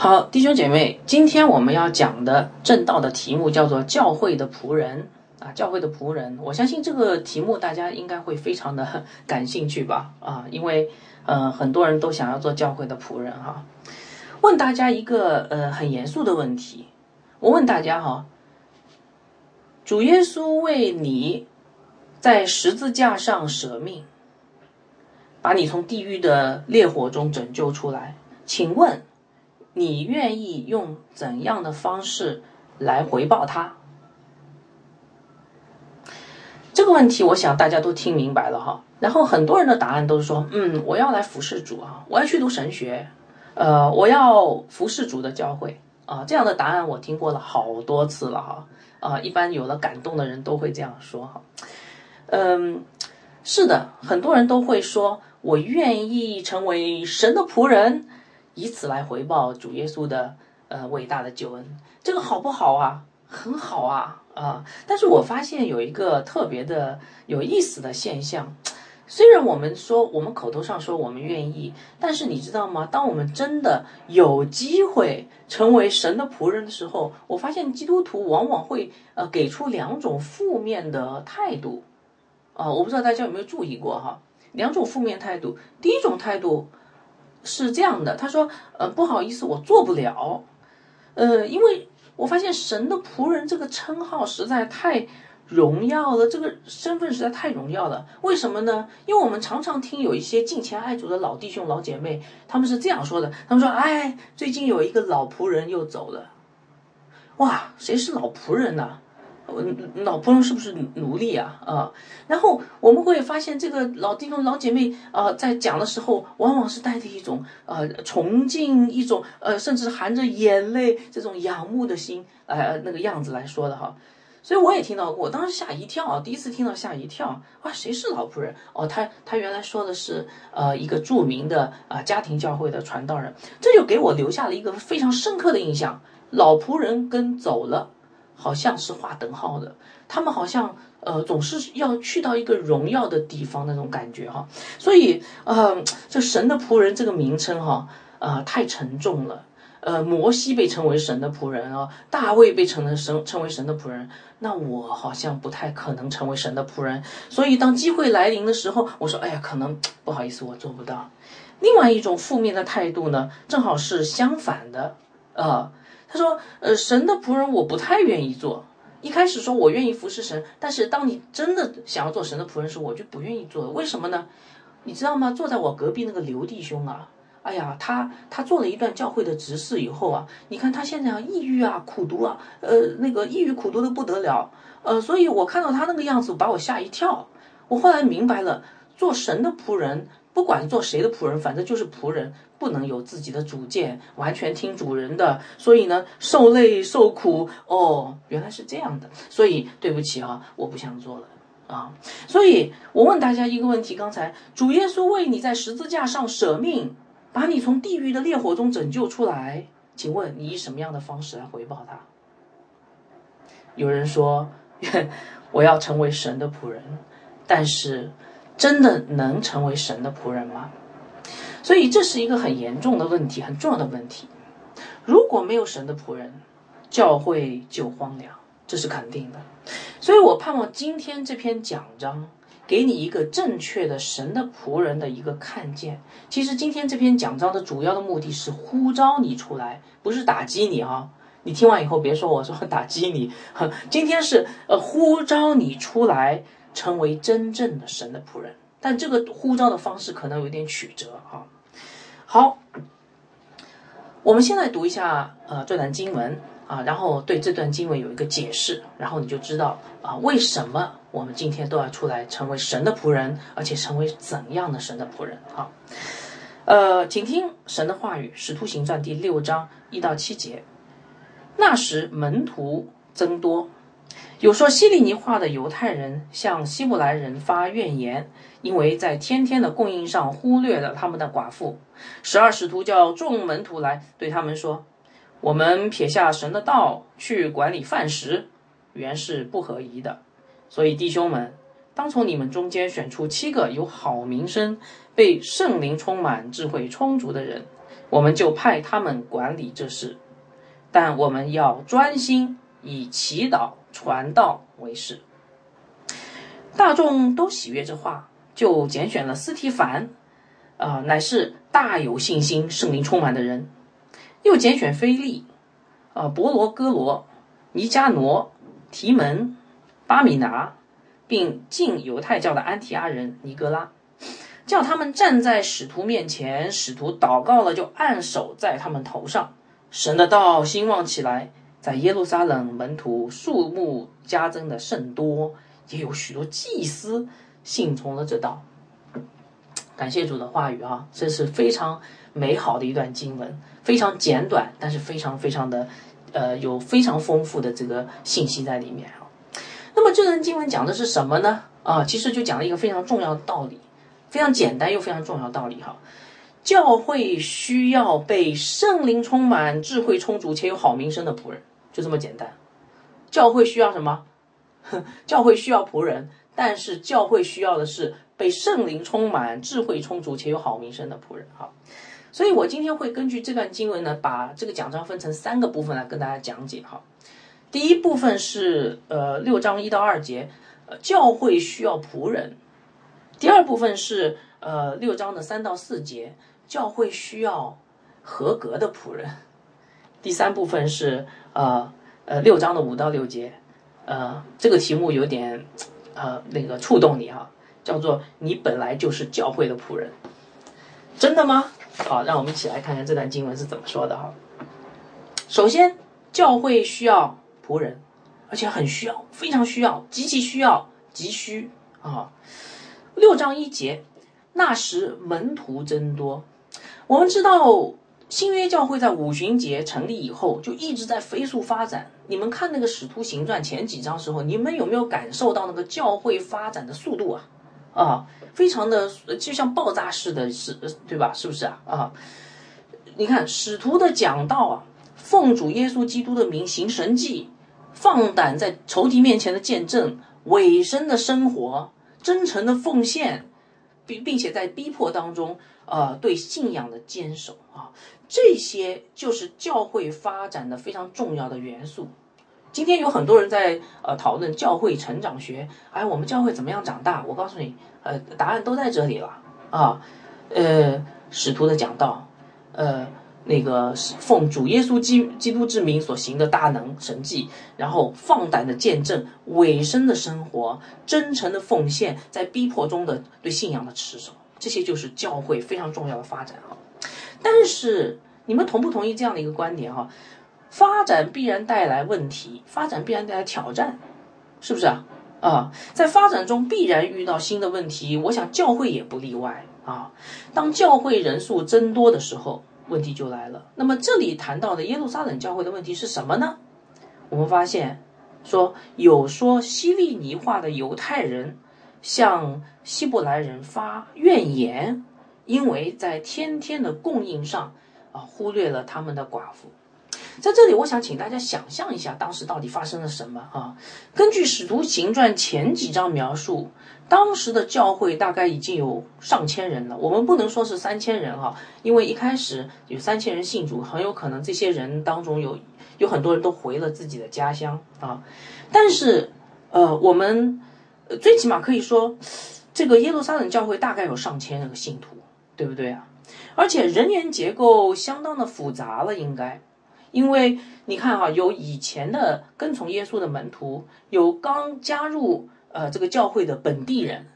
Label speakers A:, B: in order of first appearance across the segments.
A: 好，弟兄姐妹，今天我们要讲的正道的题目叫做“教会的仆人”啊，教会的仆人。我相信这个题目大家应该会非常的 感兴趣吧？啊，因为呃很多人都想要做教会的仆人哈。问大家一个呃很严肃的问题，我问大家哈，主耶稣为你在十字架上舍命，把你从地狱的烈火中拯救出来，请问？你愿意用怎样的方式来回报他？这个问题，我想大家都听明白了哈。然后很多人的答案都是说：“嗯，我要来服侍主啊，我要去读神学，呃，我要服侍主的教会啊。”这样的答案我听过了好多次了哈。啊，一般有了感动的人都会这样说哈。嗯，是的，很多人都会说：“我愿意成为神的仆人。”以此来回报主耶稣的呃伟大的救恩，这个好不好啊？很好啊啊！但是我发现有一个特别的有意思的现象，虽然我们说我们口头上说我们愿意，但是你知道吗？当我们真的有机会成为神的仆人的时候，我发现基督徒往往会呃给出两种负面的态度啊！我不知道大家有没有注意过哈？两种负面态度，第一种态度。是这样的，他说：“呃，不好意思，我做不了，呃，因为我发现神的仆人这个称号实在太荣耀了，这个身份实在太荣耀了。为什么呢？因为我们常常听有一些敬虔爱主的老弟兄、老姐妹，他们是这样说的：他们说，哎，最近有一个老仆人又走了，哇，谁是老仆人呢？”老仆人是不是奴隶啊？啊，然后我们会发现，这个老弟兄、老姐妹啊，在讲的时候，往往是带着一种呃崇敬，一种呃甚至含着眼泪这种仰慕的心，呃那个样子来说的哈。所以我也听到过，当时吓一跳啊，第一次听到吓一跳啊，谁是老仆人？哦，他他原来说的是呃一个著名的啊家庭教会的传道人，这就给我留下了一个非常深刻的印象：老仆人跟走了。好像是划等号的，他们好像呃总是要去到一个荣耀的地方那种感觉哈，所以呃这神的仆人这个名称哈呃太沉重了，呃摩西被称为神的仆人啊，大卫被称为神称为神的仆人，那我好像不太可能成为神的仆人，所以当机会来临的时候，我说哎呀可能不好意思我做不到。另外一种负面的态度呢，正好是相反的呃。他说：“呃，神的仆人我不太愿意做。一开始说我愿意服侍神，但是当你真的想要做神的仆人时，我就不愿意做。为什么呢？你知道吗？坐在我隔壁那个刘弟兄啊，哎呀，他他做了一段教会的执事以后啊，你看他现在啊，抑郁啊，苦读啊，呃，那个抑郁苦读的不得了。呃，所以我看到他那个样子，把我吓一跳。我后来明白了，做神的仆人。”不管做谁的仆人，反正就是仆人，不能有自己的主见，完全听主人的。所以呢，受累受苦哦，原来是这样的。所以对不起啊，我不想做了啊。所以我问大家一个问题：刚才主耶稣为你在十字架上舍命，把你从地狱的烈火中拯救出来，请问你以什么样的方式来回报他？有人说，我要成为神的仆人，但是。真的能成为神的仆人吗？所以这是一个很严重的问题，很重要的问题。如果没有神的仆人，教会就荒凉，这是肯定的。所以我盼望今天这篇讲章给你一个正确的神的仆人的一个看见。其实今天这篇讲章的主要的目的是呼召你出来，不是打击你啊！你听完以后别说我说打击你，今天是呃呼召你出来。成为真正的神的仆人，但这个呼召的方式可能有点曲折啊。好，我们先来读一下呃这段经文啊，然后对这段经文有一个解释，然后你就知道啊为什么我们今天都要出来成为神的仆人，而且成为怎样的神的仆人哈。呃，请听神的话语，《使徒行传》第六章一到七节。那时门徒增多。有说希利尼话的犹太人向希伯来人发怨言，因为在天天的供应上忽略了他们的寡妇。十二使徒叫众门徒来，对他们说：“我们撇下神的道去管理饭食，原是不合宜的。所以弟兄们，当从你们中间选出七个有好名声、被圣灵充满、智慧充足的人，我们就派他们管理这事。但我们要专心以祈祷传道为事。大众都喜悦这话，就拣选了斯提凡，啊，乃是大有信心、圣灵充满的人；又拣选菲利，啊，伯罗哥罗、尼加挪、提门、巴米拿，并进犹太教的安提阿人尼格拉，叫他们站在使徒面前，使徒祷告了，就按手在他们头上。神的道兴旺起来，在耶路撒冷门徒数目加增的甚多，也有许多祭司信从了这道。感谢主的话语啊，这是非常美好的一段经文，非常简短，但是非常非常的呃有非常丰富的这个信息在里面啊。那么这段经文讲的是什么呢？啊，其实就讲了一个非常重要的道理，非常简单又非常重要的道理哈。教会需要被圣灵充满、智慧充足且有好名声的仆人，就这么简单。教会需要什么？教会需要仆人，但是教会需要的是被圣灵充满、智慧充足且有好名声的仆人。哈，所以我今天会根据这段经文呢，把这个讲章分成三个部分来跟大家讲解。哈，第一部分是呃六章一到二节，呃教会需要仆人。第二部分是呃六章的三到四节。教会需要合格的仆人。第三部分是呃呃六章的五到六节，呃这个题目有点呃那个触动你哈，叫做你本来就是教会的仆人，真的吗？好，让我们一起来看看这段经文是怎么说的哈。首先，教会需要仆人，而且很需要，非常需要，极其需要，急需啊。六章一节，那时门徒增多。我们知道新约教会在五旬节成立以后就一直在飞速发展。你们看那个使徒行传前几章时候，你们有没有感受到那个教会发展的速度啊？啊，非常的就像爆炸式的，是，对吧？是不是啊？啊，你看使徒的讲道啊，奉主耶稣基督的名行神迹，放胆在仇敌面前的见证，委身的生活，真诚的奉献，并并且在逼迫当中。呃，对信仰的坚守啊，这些就是教会发展的非常重要的元素。今天有很多人在呃讨论教会成长学，哎，我们教会怎么样长大？我告诉你，呃，答案都在这里了啊。呃，使徒的讲道，呃，那个奉主耶稣基基督之名所行的大能神迹，然后放胆的见证，委身的生活，真诚的奉献，在逼迫中的对信仰的持守。这些就是教会非常重要的发展啊，但是你们同不同意这样的一个观点哈？发展必然带来问题，发展必然带来挑战，是不是啊？啊，在发展中必然遇到新的问题，我想教会也不例外啊。当教会人数增多的时候，问题就来了。那么这里谈到的耶路撒冷教会的问题是什么呢？我们发现说有说希利尼话的犹太人。向希伯来人发怨言，因为在天天的供应上啊，忽略了他们的寡妇。在这里，我想请大家想象一下，当时到底发生了什么啊？根据《使徒行传》前几章描述，当时的教会大概已经有上千人了。我们不能说是三千人哈，因为一开始有三千人信主，很有可能这些人当中有有很多人都回了自己的家乡啊。但是，呃，我们。最起码可以说，这个耶路撒冷教会大概有上千个信徒，对不对啊？而且人员结构相当的复杂了，应该，因为你看哈，有以前的跟从耶稣的门徒，有刚加入呃这个教会的本地人，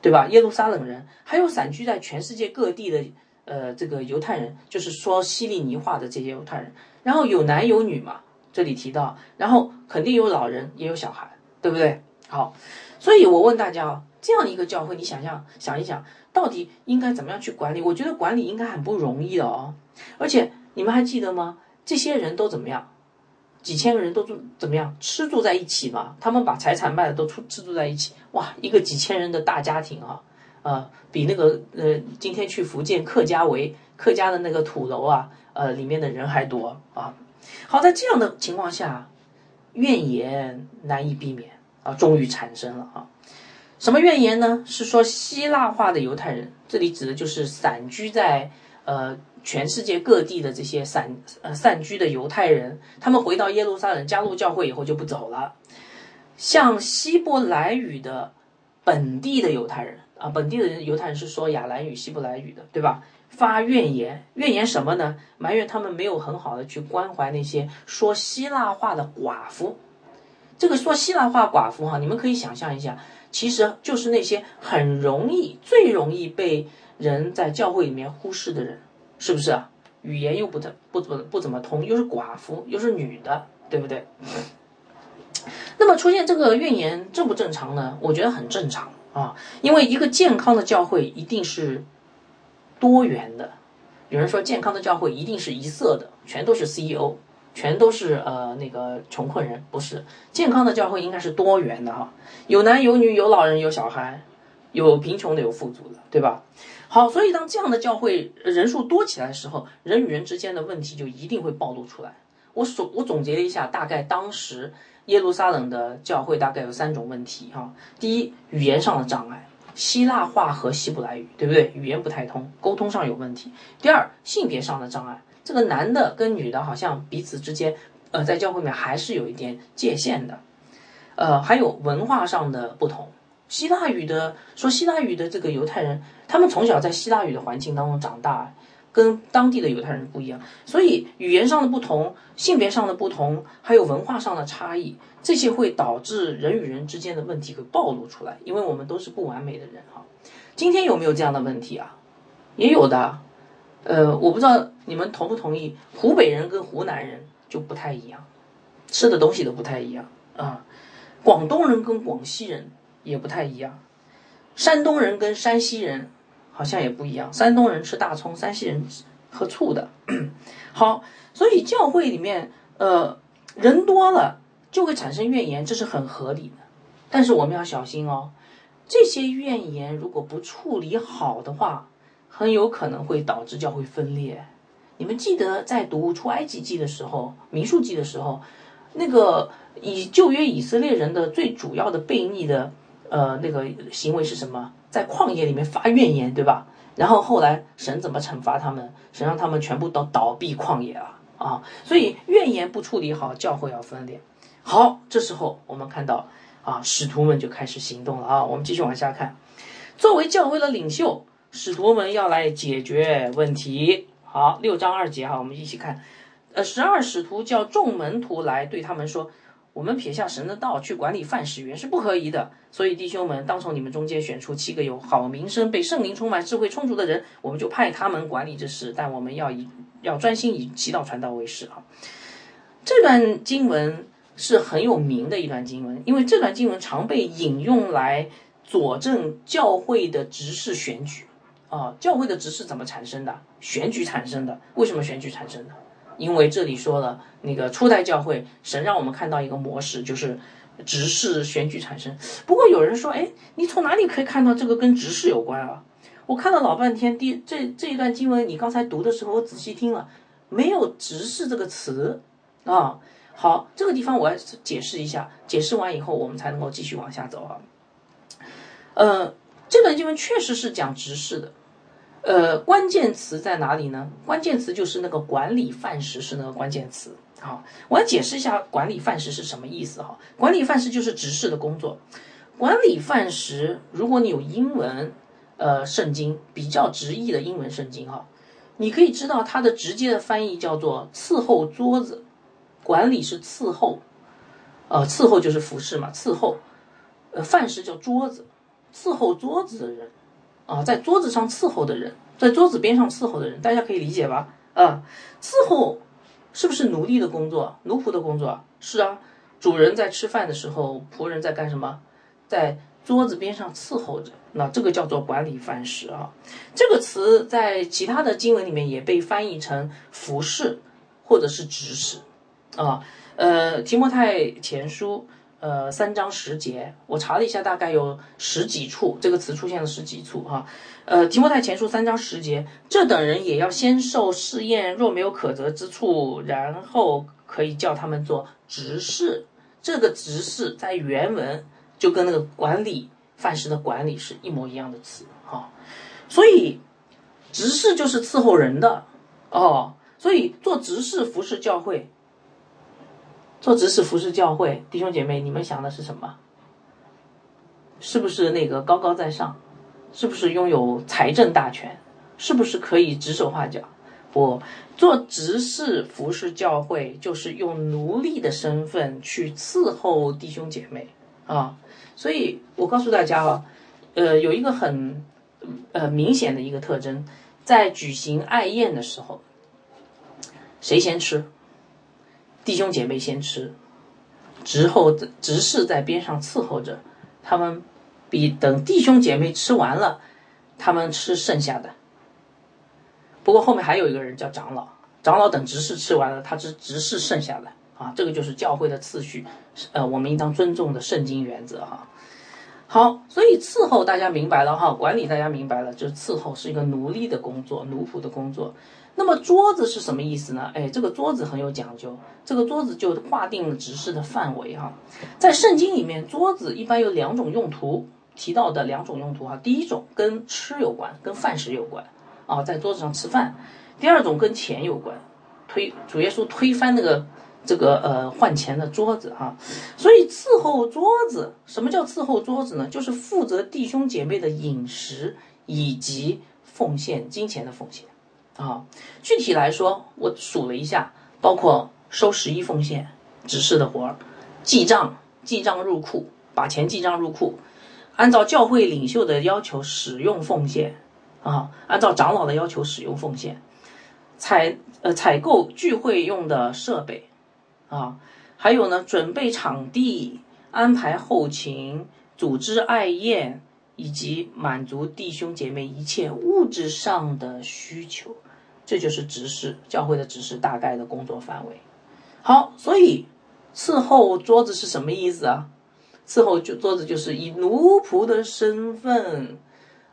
A: 对吧？耶路撒冷人，还有散居在全世界各地的呃这个犹太人，就是说希利尼话的这些犹太人，然后有男有女嘛，这里提到，然后肯定有老人，也有小孩，对不对？好。所以我问大家啊，这样一个教会，你想象想一想，到底应该怎么样去管理？我觉得管理应该很不容易的哦。而且你们还记得吗？这些人都怎么样？几千个人都住怎么样？吃住在一起嘛？他们把财产卖了都出吃住在一起。哇，一个几千人的大家庭啊，呃，比那个呃今天去福建客家围客家的那个土楼啊，呃里面的人还多啊。好，在这样的情况下，怨言难以避免。啊，终于产生了啊！什么怨言呢？是说希腊化的犹太人，这里指的就是散居在呃全世界各地的这些散呃散居的犹太人，他们回到耶路撒冷加入教会以后就不走了。像希伯来语的本地的犹太人啊，本地的人犹太人是说亚兰语、希伯来语的，对吧？发怨言，怨言什么呢？埋怨他们没有很好的去关怀那些说希腊话的寡妇。这个说希腊话寡妇哈，你们可以想象一下，其实就是那些很容易、最容易被人在教会里面忽视的人，是不是啊？语言又不太不怎不怎么通，又是寡妇，又是女的，对不对？那么出现这个怨言正不正常呢？我觉得很正常啊，因为一个健康的教会一定是多元的。有人说健康的教会一定是一色的，全都是 CEO，全都是呃那个穷困人，不是健康的教会应该是多元的哈，有男有女，有老人有小孩，有贫穷的有富足的，对吧？好，所以当这样的教会人数多起来的时候，人与人之间的问题就一定会暴露出来。我总我总结了一下，大概当时。耶路撒冷的教会大概有三种问题哈，第一，语言上的障碍，希腊话和希伯来语，对不对？语言不太通，沟通上有问题。第二，性别上的障碍，这个男的跟女的好像彼此之间，呃，在教会里面还是有一点界限的。呃，还有文化上的不同，希腊语的说希腊语的这个犹太人，他们从小在希腊语的环境当中长大。跟当地的犹太人不一样，所以语言上的不同、性别上的不同，还有文化上的差异，这些会导致人与人之间的问题会暴露出来。因为我们都是不完美的人哈。今天有没有这样的问题啊？也有的。呃，我不知道你们同不同意，湖北人跟湖南人就不太一样，吃的东西都不太一样啊。广东人跟广西人也不太一样，山东人跟山西人。好像也不一样，山东人吃大葱，山西人喝醋的。好，所以教会里面，呃，人多了就会产生怨言，这是很合理的。但是我们要小心哦，这些怨言如果不处理好的话，很有可能会导致教会分裂。你们记得在读出埃及记的时候，民数记的时候，那个以旧约以色列人的最主要的悖逆的。呃，那个行为是什么？在旷野里面发怨言，对吧？然后后来神怎么惩罚他们？神让他们全部都倒闭旷野了啊！所以怨言不处理好，教会要分裂。好，这时候我们看到啊，使徒们就开始行动了啊！我们继续往下看，作为教会的领袖，使徒们要来解决问题。好，六章二节哈，我们一起看。呃，十二使徒叫众门徒来对他们说。我们撇下神的道去管理范史原是不可以的，所以弟兄们，当从你们中间选出七个有好名声、被圣灵充满、智慧充足的人，我们就派他们管理这事。但我们要以要专心以祈祷传道为事啊。这段经文是很有名的一段经文，因为这段经文常被引用来佐证教会的执事选举啊。教会的执事怎么产生的？选举产生的。为什么选举产生的？因为这里说了，那个初代教会，神让我们看到一个模式，就是执事选举产生。不过有人说，哎，你从哪里可以看到这个跟执事有关啊？我看了老半天，第这这一段经文，你刚才读的时候，我仔细听了，没有执事这个词啊。好，这个地方我要解释一下，解释完以后，我们才能够继续往下走啊。呃，这段经文确实是讲执事的。呃，关键词在哪里呢？关键词就是那个管理范式是那个关键词。好，我要解释一下管理范式是什么意思哈。管理范式就是执事的工作。管理范式，如果你有英文，呃，圣经比较直译的英文圣经哈，你可以知道它的直接的翻译叫做伺候桌子。管理是伺候，呃，伺候就是服侍嘛，伺候。呃，范式叫桌子，伺候桌子的人。啊，在桌子上伺候的人，在桌子边上伺候的人，大家可以理解吧？啊，伺候是不是奴隶的工作，奴仆的工作？是啊，主人在吃饭的时候，仆人在干什么？在桌子边上伺候着。那这个叫做管理饭食啊。这个词在其他的经文里面也被翻译成服侍或者是指使啊。呃，提摩太前书。呃，三章十节，我查了一下，大概有十几处这个词出现了十几处哈。呃，提摩太前书三章十节，这等人也要先受试验，若没有可责之处，然后可以叫他们做执事。这个执事在原文就跟那个管理范式的管理是一模一样的词哈。所以执事就是伺候人的哦，所以做执事服侍教会，做执事服侍教会，弟兄姐妹，你们想的是什么？是不是那个高高在上？是不是拥有财政大权？是不是可以指手画脚？不，做执事服侍教会，就是用奴隶的身份去伺候弟兄姐妹啊。所以我告诉大家啊，呃，有一个很呃明显的一个特征，在举行爱宴的时候，谁先吃？弟兄姐妹先吃，之后执事在边上伺候着，他们比等弟兄姐妹吃完了，他们吃剩下的。不过后面还有一个人叫长老，长老等执事吃完了，他是执事剩下的。啊，这个就是教会的次序，呃，我们应当尊重的圣经原则哈。好，所以伺候大家明白了哈，管理大家明白了，就是伺候是一个奴隶的工作，奴仆的工作。那么桌子是什么意思呢？哎，这个桌子很有讲究，这个桌子就划定了执事的范围哈。在圣经里面，桌子一般有两种用途，提到的两种用途哈。第一种跟吃有关，跟饭食有关啊，在桌子上吃饭；第二种跟钱有关，推主耶稣推翻那个。这个呃换钱的桌子哈，所以伺候桌子，什么叫伺候桌子呢？就是负责弟兄姐妹的饮食以及奉献金钱的奉献啊。具体来说，我数了一下，包括收十一奉献、指示的活儿、记账、记账入库，把钱记账入库，按照教会领袖的要求使用奉献啊，按照长老的要求使用奉献，采呃采购聚会用的设备。啊，还有呢，准备场地、安排后勤、组织爱宴，以及满足弟兄姐妹一切物质上的需求，这就是执事教会的执事大概的工作范围。好，所以伺候桌子是什么意思啊？伺候就桌子就是以奴仆的身份，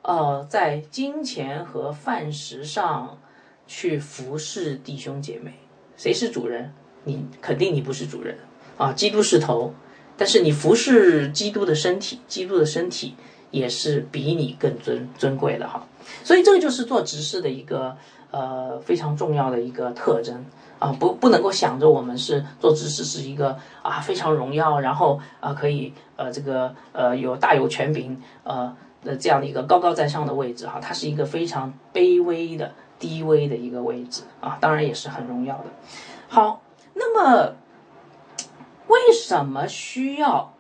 A: 呃，在金钱和饭食上去服侍弟兄姐妹。谁是主人？你肯定你不是主人啊，基督是头，但是你服侍基督的身体，基督的身体也是比你更尊尊贵的哈。所以这个就是做执事的一个呃非常重要的一个特征啊，不不能够想着我们是做知识是一个啊非常荣耀，然后啊可以呃这个呃有大有权柄呃的这样的一个高高在上的位置哈，它是一个非常卑微的低微的一个位置啊，当然也是很荣耀的。好。那么，为什么需要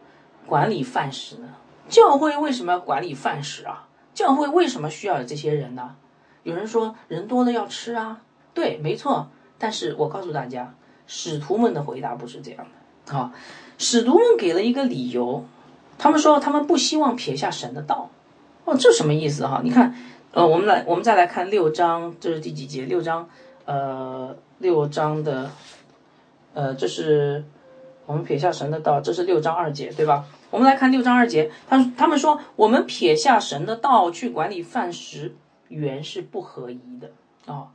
A: 管理饭食呢？教会为什么要管理饭食啊？教会为什么需要有这些人呢？有人说人多了要吃啊，对，没错。但是我告诉大家，使徒们的回答不是这样的啊。使徒们给了一个理由，他们说他们不希望撇下神的道。哦，这什么意思哈？你看，呃，我们来，我们再来看六章，这是第几节？六章，呃，六章的。呃，这是我们撇下神的道，这是六章二节，对吧？我们来看六章二节，他他们说我们撇下神的道去管理饭食，原是不合宜的啊。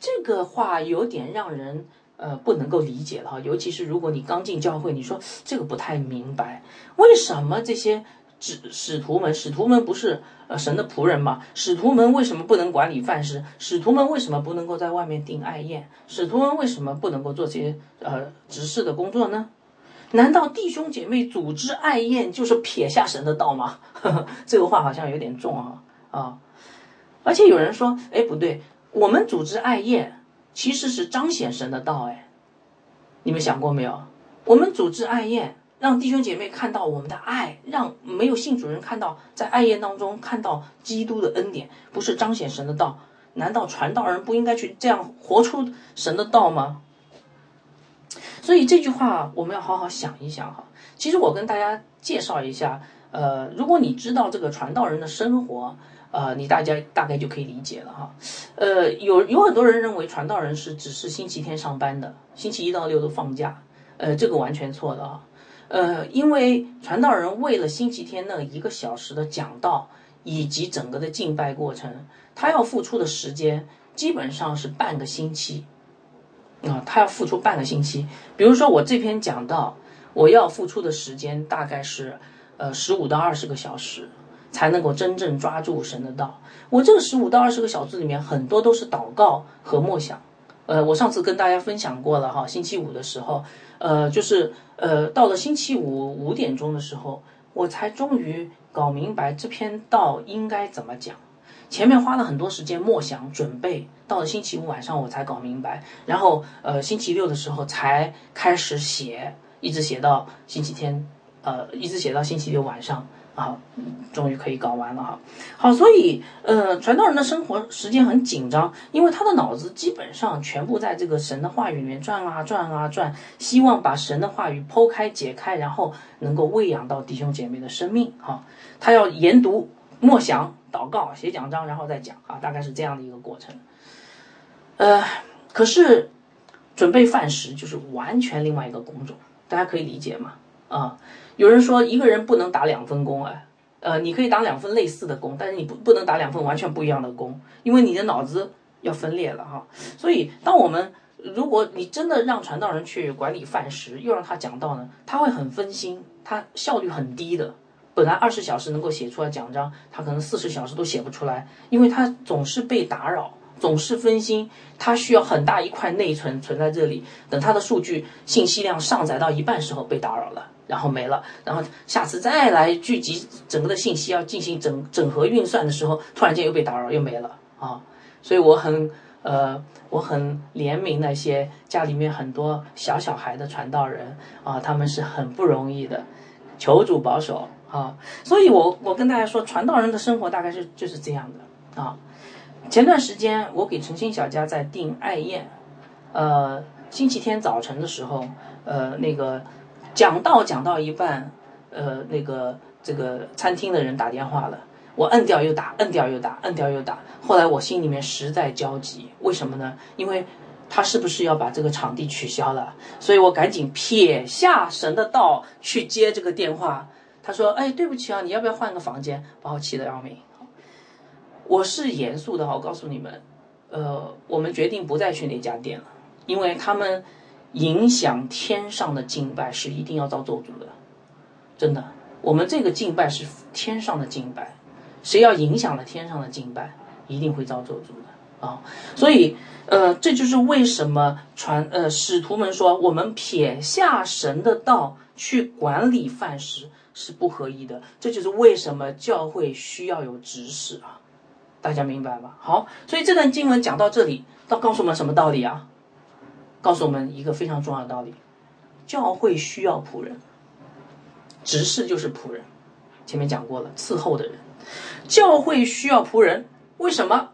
A: 这个话有点让人呃不能够理解了哈，尤其是如果你刚进教会，你说这个不太明白，为什么这些？使使徒们，使徒们不是呃神的仆人吗？使徒们为什么不能管理饭食？使徒们为什么不能够在外面订爱宴？使徒们为什么不能够做些呃执事的工作呢？难道弟兄姐妹组织爱宴就是撇下神的道吗？这个话好像有点重啊啊！而且有人说，哎不对，我们组织爱宴其实是彰显神的道哎，你们想过没有？我们组织爱宴。让弟兄姐妹看到我们的爱，让没有信主人看到在爱宴当中看到基督的恩典，不是彰显神的道？难道传道人不应该去这样活出神的道吗？所以这句话我们要好好想一想哈。其实我跟大家介绍一下，呃，如果你知道这个传道人的生活，呃，你大家大概就可以理解了哈。呃，有有很多人认为传道人是只是星期天上班的，星期一到六都放假，呃，这个完全错的啊。呃，因为传道人为了星期天那一个小时的讲道以及整个的敬拜过程，他要付出的时间基本上是半个星期啊，他要付出半个星期。比如说我这篇讲道，我要付出的时间大概是呃十五到二十个小时，才能够真正抓住神的道。我这个十五到二十个小时里面，很多都是祷告和默想。呃，我上次跟大家分享过了哈，星期五的时候，呃，就是呃，到了星期五五点钟的时候，我才终于搞明白这篇道应该怎么讲。前面花了很多时间默想准备，到了星期五晚上我才搞明白，然后呃，星期六的时候才开始写，一直写到星期天，呃，一直写到星期六晚上。啊，终于可以搞完了哈。好，所以呃，传道人的生活时间很紧张，因为他的脑子基本上全部在这个神的话语里面转啊转啊转，希望把神的话语剖开解开，然后能够喂养到弟兄姐妹的生命。哈，他要研读、默想、祷告、写讲章，然后再讲啊，大概是这样的一个过程。呃，可是准备饭食就是完全另外一个工种，大家可以理解吗？啊。有人说一个人不能打两份工啊，呃，你可以打两份类似的工，但是你不不能打两份完全不一样的工，因为你的脑子要分裂了哈。所以，当我们如果你真的让传道人去管理饭食，又让他讲道呢，他会很分心，他效率很低的。本来二十小时能够写出来讲章，他可能四十小时都写不出来，因为他总是被打扰，总是分心，他需要很大一块内存存在这里，等他的数据信息量上载到一半时候被打扰了。然后没了，然后下次再来聚集整个的信息要进行整整合运算的时候，突然间又被打扰又没了啊！所以我很呃我很怜悯那些家里面很多小小孩的传道人啊，他们是很不容易的，求主保守啊！所以我我跟大家说，传道人的生活大概是就是这样的啊。前段时间我给诚心小家在订爱宴，呃，星期天早晨的时候，呃那个。讲到讲到一半，呃，那个这个餐厅的人打电话了，我摁掉又打，摁掉又打，摁掉又打。后来我心里面实在焦急，为什么呢？因为他是不是要把这个场地取消了？所以我赶紧撇下神的道去接这个电话。他说：“哎，对不起啊，你要不要换个房间？”把我气得要命。我是严肃的，我告诉你们，呃，我们决定不再去那家店了，因为他们。影响天上的敬拜是一定要遭咒诅的，真的。我们这个敬拜是天上的敬拜，谁要影响了天上的敬拜，一定会遭咒诅的啊！所以，呃，这就是为什么传呃使徒们说，我们撇下神的道去管理范食是不合一的。这就是为什么教会需要有执事啊！大家明白吧？好，所以这段经文讲到这里，到告诉我们什么道理啊？告诉我们一个非常重要的道理：教会需要仆人，执事就是仆人。前面讲过了，伺候的人，教会需要仆人。为什么？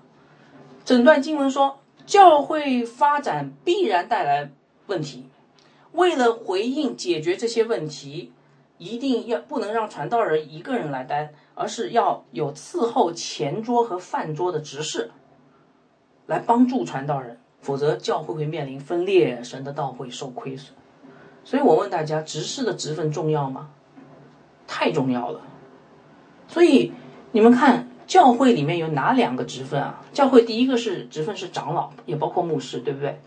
A: 整段经文说，教会发展必然带来问题。为了回应解决这些问题，一定要不能让传道人一个人来担，而是要有伺候前桌和饭桌的执事，来帮助传道人。否则教会会面临分裂，神的道会受亏损。所以我问大家，执事的职分重要吗？太重要了。所以你们看，教会里面有哪两个职分啊？教会第一个是职分是长老，也包括牧师，对不对？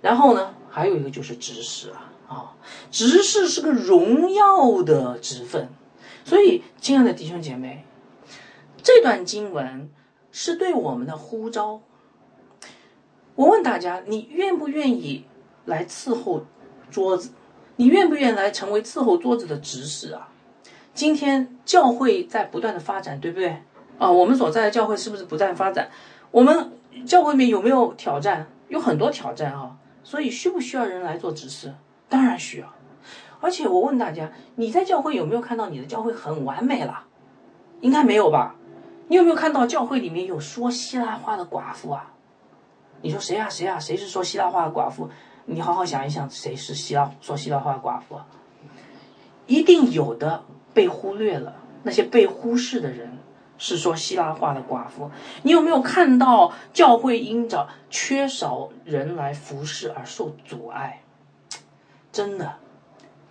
A: 然后呢，还有一个就是执事啊啊，执事是个荣耀的职分。所以，亲爱的弟兄姐妹，这段经文是对我们的呼召。我问大家，你愿不愿意来伺候桌子？你愿不愿意来成为伺候桌子的执事啊？今天教会在不断的发展，对不对？啊，我们所在的教会是不是不断发展？我们教会里面有没有挑战？有很多挑战啊！所以需不需要人来做执事？当然需要。而且我问大家，你在教会有没有看到你的教会很完美了？应该没有吧？你有没有看到教会里面有说希腊话的寡妇啊？你说谁呀？谁呀？谁是说希腊话的寡妇？你好好想一想，谁是希腊说希腊话的寡妇？一定有的被忽略了。那些被忽视的人是说希腊话的寡妇。你有没有看到教会因着缺少人来服侍而受阻碍？真的，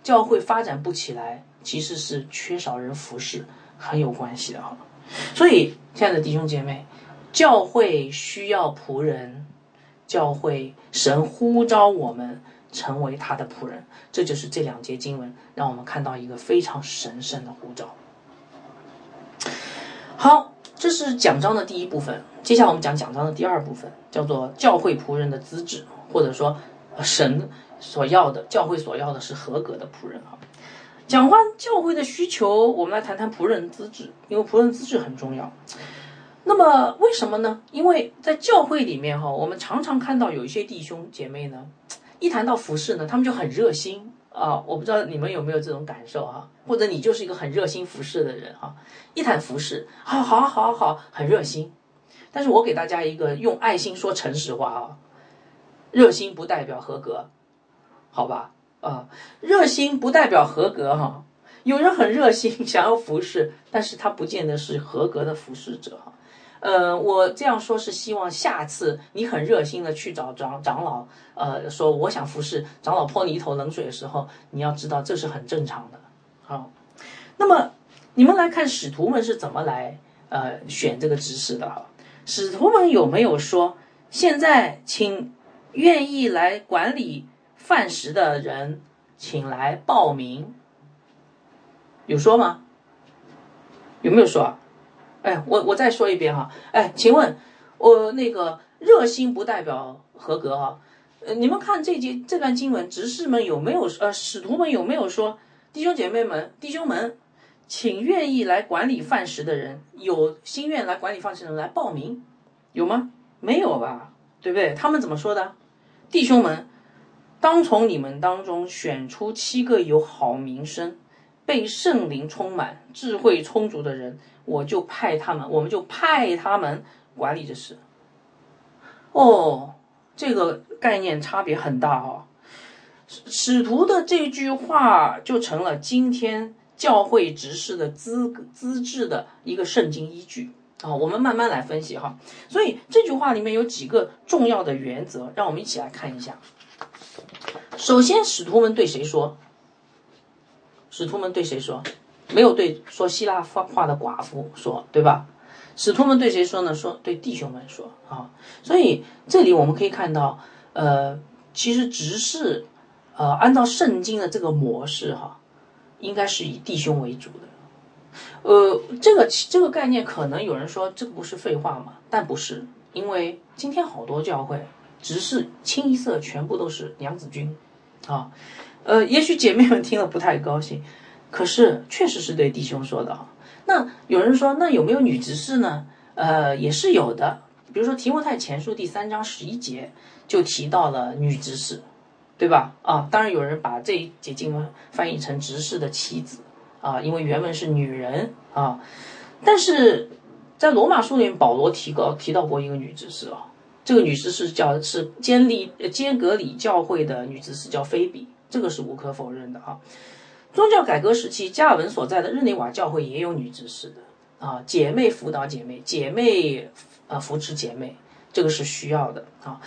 A: 教会发展不起来，其实是缺少人服侍很有关系的哈。所以，亲爱的弟兄姐妹，教会需要仆人。教会神呼召我们成为他的仆人，这就是这两节经文让我们看到一个非常神圣的呼召。好，这是奖章的第一部分。接下来我们讲奖章的第二部分，叫做教会仆人的资质，或者说神所要的，教会所要的是合格的仆人哈。讲完教会的需求，我们来谈谈仆人资质，因为仆人资质很重要。那么为什么呢？因为在教会里面哈，我们常常看到有一些弟兄姐妹呢，一谈到服饰呢，他们就很热心啊。我不知道你们有没有这种感受哈，或者你就是一个很热心服饰的人哈。一谈服饰，好好好好，很热心。但是我给大家一个用爱心说诚实话啊，热心不代表合格，好吧？啊，热心不代表合格哈。有人很热心想要服侍，但是他不见得是合格的服侍者哈。呃，我这样说是希望下次你很热心的去找长长老，呃，说我想服侍长老泼你一头冷水的时候，你要知道这是很正常的。好，那么你们来看使徒们是怎么来呃选这个执事的哈？使徒们有没有说现在请愿意来管理饭食的人，请来报名？有说吗？有没有说？啊哎，我我再说一遍哈，哎，请问，我那个热心不代表合格哈，呃，你们看这节这段经文，执事们有没有呃，使徒们有没有说，弟兄姐妹们，弟兄们，请愿意来管理饭食的人，有心愿来管理饭食的人来报名，有吗？没有吧，对不对？他们怎么说的？弟兄们，当从你们当中选出七个有好名声。被圣灵充满、智慧充足的人，我就派他们，我们就派他们管理这事。哦，这个概念差别很大哦。使使徒的这句话就成了今天教会执事的资资质的一个圣经依据啊。我们慢慢来分析哈。所以这句话里面有几个重要的原则，让我们一起来看一下。首先，使徒们对谁说？使徒们对谁说？没有对说希腊话的寡妇说，对吧？使徒们对谁说呢？说对弟兄们说啊。所以这里我们可以看到，呃，其实执事，呃，按照圣经的这个模式哈，应该是以弟兄为主的。呃，这个这个概念可能有人说这个不是废话嘛？但不是，因为今天好多教会执事清一色全部都是娘子军啊。呃，也许姐妹们听了不太高兴，可是确实是对弟兄说的啊。那有人说，那有没有女执事呢？呃，也是有的。比如说《提摩太前书》第三章十一节就提到了女执事，对吧？啊，当然有人把这一节经文翻译成执事的妻子啊，因为原文是女人啊。但是在罗马书里面，保罗提高提到过一个女执事啊，这个女执事叫是坚利坚格里教会的女执事，叫菲比。这个是无可否认的啊！宗教改革时期，加尔文所在的日内瓦教会也有女执事的啊，姐妹辅导姐妹，姐妹啊扶持姐妹，这个是需要的啊。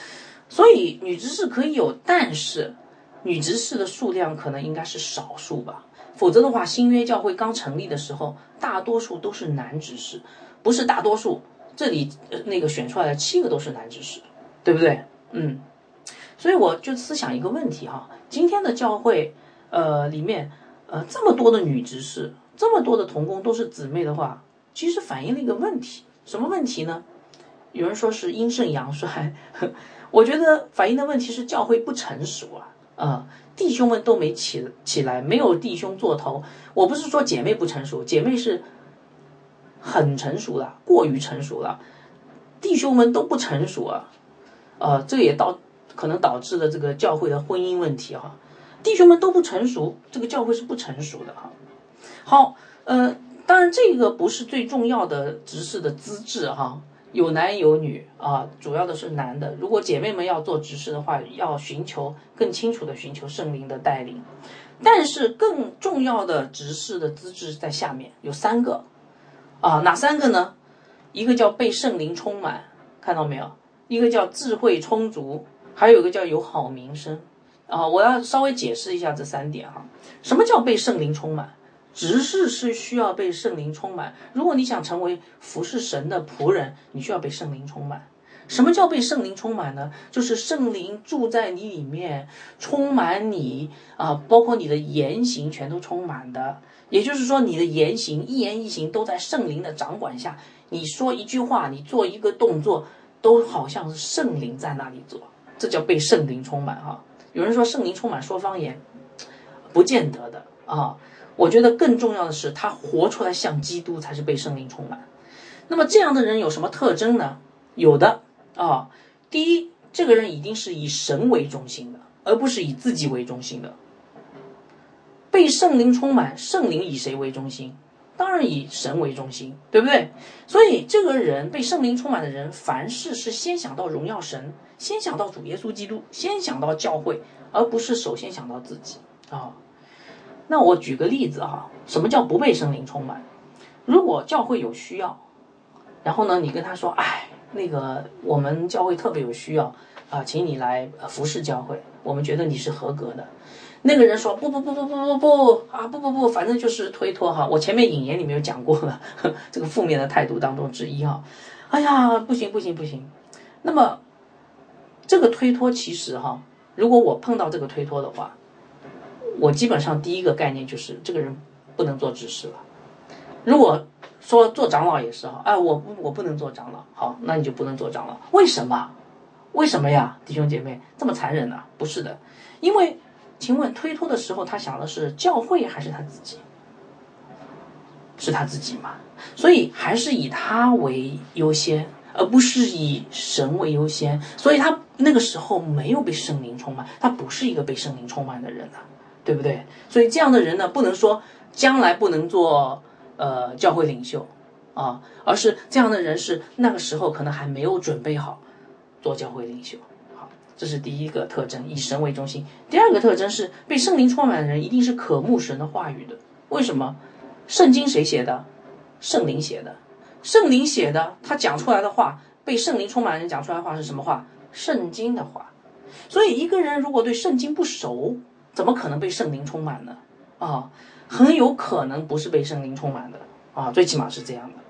A: 所以女执事可以有，但是女执事的数量可能应该是少数吧。否则的话，新约教会刚成立的时候，大多数都是男执事，不是大多数。这里那个选出来的七个都是男执事，对不对？嗯。所以我就思想一个问题哈，今天的教会，呃，里面，呃，这么多的女执事，这么多的童工都是姊妹的话，其实反映了一个问题，什么问题呢？有人说是阴盛阳衰，我觉得反映的问题是教会不成熟啊，啊，弟兄们都没起起来，没有弟兄做头。我不是说姐妹不成熟，姐妹是很成熟了，过于成熟了，弟兄们都不成熟啊，呃，这也到。可能导致了这个教会的婚姻问题哈，弟兄们都不成熟，这个教会是不成熟的哈。好，呃，当然这个不是最重要的执事的资质哈，有男有女啊，主要的是男的。如果姐妹们要做执事的话，要寻求更清楚的寻求圣灵的带领。但是更重要的执事的资质在下面有三个啊，哪三个呢？一个叫被圣灵充满，看到没有？一个叫智慧充足。还有一个叫有好名声，啊，我要稍微解释一下这三点哈。什么叫被圣灵充满？执事是需要被圣灵充满。如果你想成为服侍神的仆人，你需要被圣灵充满。什么叫被圣灵充满呢？就是圣灵住在你里面，充满你啊，包括你的言行全都充满的。也就是说，你的言行一言一行都在圣灵的掌管下。你说一句话，你做一个动作，都好像是圣灵在那里做，这叫被圣灵充满哈。有人说圣灵充满说方言，不见得的啊。我觉得更重要的是，他活出来像基督，才是被圣灵充满。那么这样的人有什么特征呢？有的啊，第一，这个人一定是以神为中心的，而不是以自己为中心的。被圣灵充满，圣灵以谁为中心？当然以神为中心，对不对？所以这个人被圣灵充满的人，凡事是先想到荣耀神，先想到主耶稣基督，先想到教会，而不是首先想到自己啊。那我举个例子哈，什么叫不被圣灵充满？如果教会有需要，然后呢，你跟他说，哎，那个我们教会特别有需要啊，请你来服侍教会，我们觉得你是合格的。那个人说不不不不不不不啊不不不，反正就是推脱哈。我前面引言里面有讲过了，这个负面的态度当中之一哈。哎呀，不行不行不行。那么这个推脱其实哈，如果我碰到这个推脱的话，我基本上第一个概念就是这个人不能做执事了。如果说做长老也是哈，哎，我不我不能做长老，好，那你就不能做长老。为什么？为什么呀，弟兄姐妹这么残忍呢？不是的，因为。请问推脱的时候，他想的是教会还是他自己？是他自己吗？所以还是以他为优先，而不是以神为优先。所以他那个时候没有被圣灵充满，他不是一个被圣灵充满的人呐，对不对？所以这样的人呢，不能说将来不能做呃教会领袖啊，而是这样的人是那个时候可能还没有准备好做教会领袖。这是第一个特征，以神为中心。第二个特征是被圣灵充满的人，一定是渴慕神的话语的。为什么？圣经谁写的？圣灵写的。圣灵写的，他讲出来的话，被圣灵充满的人讲出来的话是什么话？圣经的话。所以，一个人如果对圣经不熟，怎么可能被圣灵充满呢？啊，很有可能不是被圣灵充满的啊，最起码是这样的。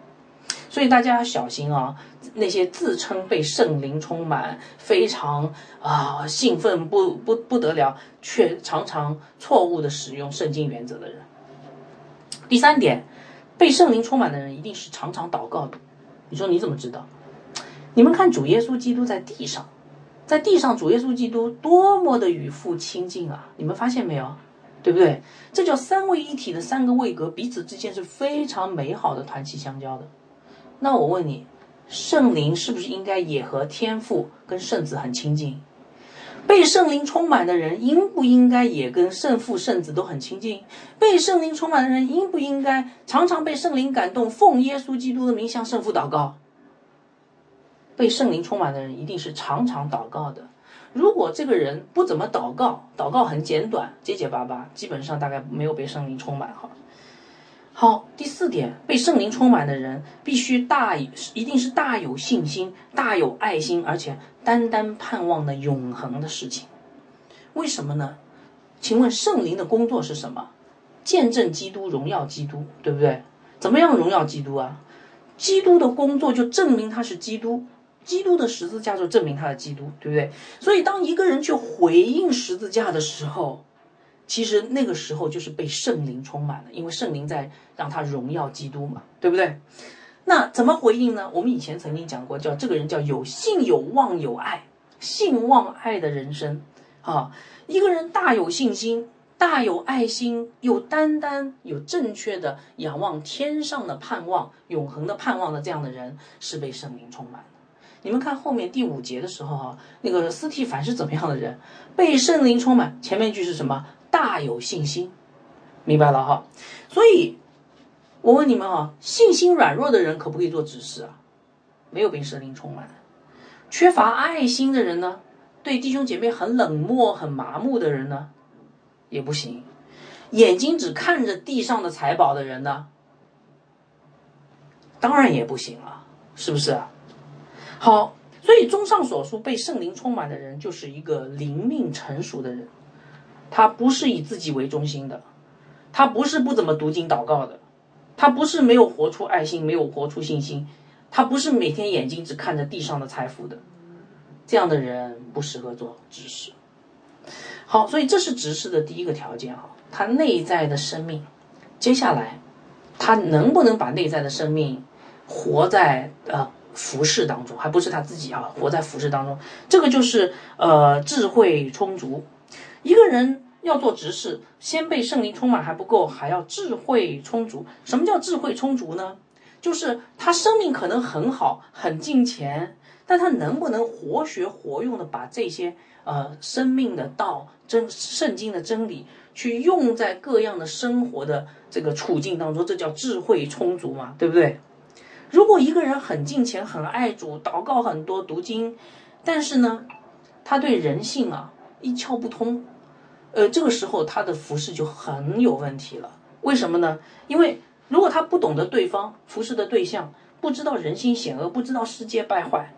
A: 所以大家要小心啊！那些自称被圣灵充满、非常啊兴奋不不不得了，却常常错误的使用圣经原则的人。第三点，被圣灵充满的人一定是常常祷告的。你说你怎么知道？你们看主耶稣基督在地上，在地上主耶稣基督多么的与父亲近啊！你们发现没有？对不对？这叫三位一体的三个位格，彼此之间是非常美好的团契相交的。那我问你，圣灵是不是应该也和天父跟圣子很亲近？被圣灵充满的人应不应该也跟圣父、圣子都很亲近？被圣灵充满的人应不应该常常被圣灵感动，奉耶稣基督的名向圣父祷告？被圣灵充满的人一定是常常祷告的。如果这个人不怎么祷告，祷告很简短、结结巴巴，基本上大概没有被圣灵充满哈。好，第四点，被圣灵充满的人必须大，一定是大有信心、大有爱心，而且单单盼望的永恒的事情。为什么呢？请问圣灵的工作是什么？见证基督，荣耀基督，对不对？怎么样荣耀基督啊？基督的工作就证明他是基督，基督的十字架就证明他的基督，对不对？所以当一个人去回应十字架的时候，其实那个时候就是被圣灵充满了，因为圣灵在让他荣耀基督嘛，对不对？那怎么回应呢？我们以前曾经讲过，叫这个人叫有信有望有爱，信望爱的人生啊。一个人大有信心，大有爱心，有单单有正确的仰望天上的盼望，永恒的盼望的这样的人，是被圣灵充满的。你们看后面第五节的时候哈，那个斯蒂凡是怎么样的人？被圣灵充满，前面一句是什么？大有信心，明白了哈。所以，我问你们啊，信心软弱的人可不可以做执事啊？没有被圣灵充满，缺乏爱心的人呢？对弟兄姐妹很冷漠、很麻木的人呢，也不行。眼睛只看着地上的财宝的人呢，当然也不行了，是不是？好，所以综上所述，被圣灵充满的人就是一个灵命成熟的人。他不是以自己为中心的，他不是不怎么读经祷告的，他不是没有活出爱心，没有活出信心，他不是每天眼睛只看着地上的财富的，这样的人不适合做执事。好，所以这是执事的第一个条件啊，他内在的生命接下来他能不能把内在的生命活在呃服饰当中，还不是他自己啊，活在服饰当中，这个就是呃智慧充足。一个人要做执事，先被圣灵充满还不够，还要智慧充足。什么叫智慧充足呢？就是他生命可能很好，很敬虔，但他能不能活学活用的把这些呃生命的道、真圣经的真理去用在各样的生活的这个处境当中？这叫智慧充足嘛，对不对？如果一个人很敬虔、很爱主、祷告很多、读经，但是呢，他对人性啊一窍不通，呃，这个时候他的服饰就很有问题了。为什么呢？因为如果他不懂得对方服侍的对象，不知道人心险恶，不知道世界败坏，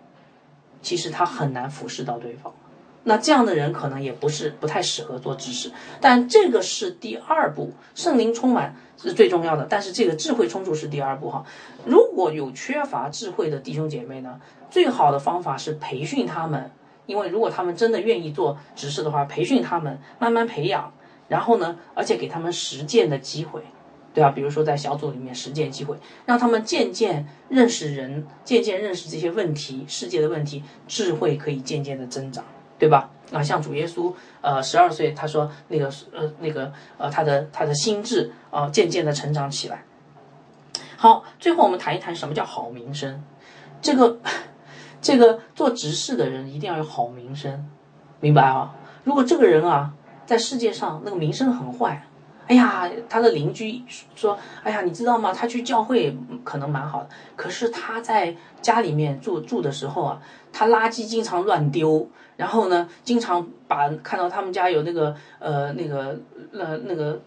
A: 其实他很难服侍到对方。那这样的人可能也不是不太适合做执事。但这个是第二步，圣灵充满是最重要的，但是这个智慧充足是第二步哈。如果有缺乏智慧的弟兄姐妹呢，最好的方法是培训他们，因为如果他们真的愿意做执事的话，培训他们，慢慢培养，然后呢，而且给他们实践的机会。对啊，比如说在小组里面实践机会，让他们渐渐认识人，渐渐认识这些问题、世界的问题，智慧可以渐渐的增长，对吧？啊，像主耶稣，呃，十二岁，他说那个，呃，那个，呃，他的他的心智啊，渐渐的成长起来。好，最后我们谈一谈什么叫好名声。这个，这个做执事的人一定要有好名声，明白啊？如果这个人啊，在世界上那个名声很坏。哎呀，他的邻居说：“哎呀，你知道吗？他去教会可能蛮好的，可是他在家里面住住的时候啊，他垃圾经常乱丢，然后呢，经常把看到他们家有那个呃那个呃那个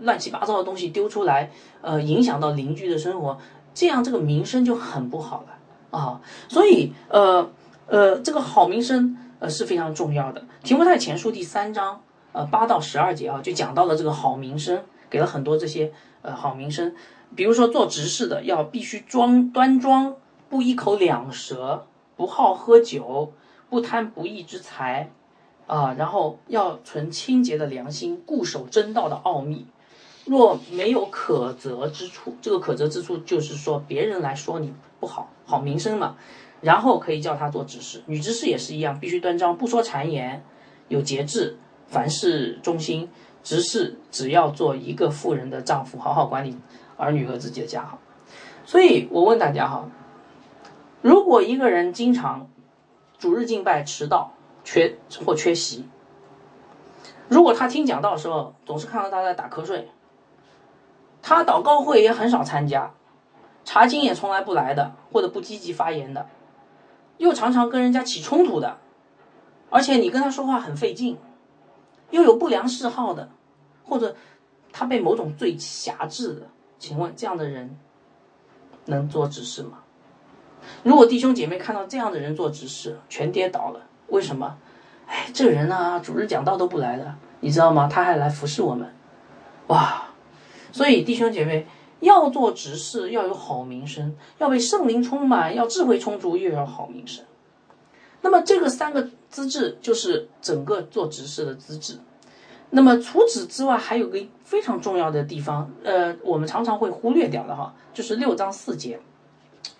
A: 乱七八糟的东西丢出来，呃，影响到邻居的生活，这样这个名声就很不好了啊。所以呃呃，这个好名声呃是非常重要的。提摩太前书第三章。呃，八到十二节啊，就讲到了这个好名声，给了很多这些呃好名声。比如说做执事的要必须装端庄，不一口两舌，不好喝酒，不贪不义之财，啊，然后要存清洁的良心，固守真道的奥秘。若没有可责之处，这个可责之处就是说别人来说你不好，好名声嘛。然后可以叫他做执事，女执事也是一样，必须端庄，不说谗言，有节制。凡事忠心，执事只要做一个妇人的丈夫，好好管理儿女和自己的家。哈，所以我问大家哈，如果一个人经常主日敬拜迟到、缺或缺席，如果他听讲道的时候总是看到他在打瞌睡，他祷告会也很少参加，查经也从来不来的，或者不积极发言的，又常常跟人家起冲突的，而且你跟他说话很费劲。又有不良嗜好的，或者他被某种罪辖制的，请问这样的人能做执事吗？如果弟兄姐妹看到这样的人做执事，全跌倒了。为什么？哎，这人呢，主日讲道都不来的，你知道吗？他还来服侍我们，哇！所以弟兄姐妹要做执事，要有好名声，要被圣灵充满，要智慧充足，又要好名声。那么这个三个资质就是整个做执事的资质。那么除此之外，还有个非常重要的地方，呃，我们常常会忽略掉的哈，就是六章四节。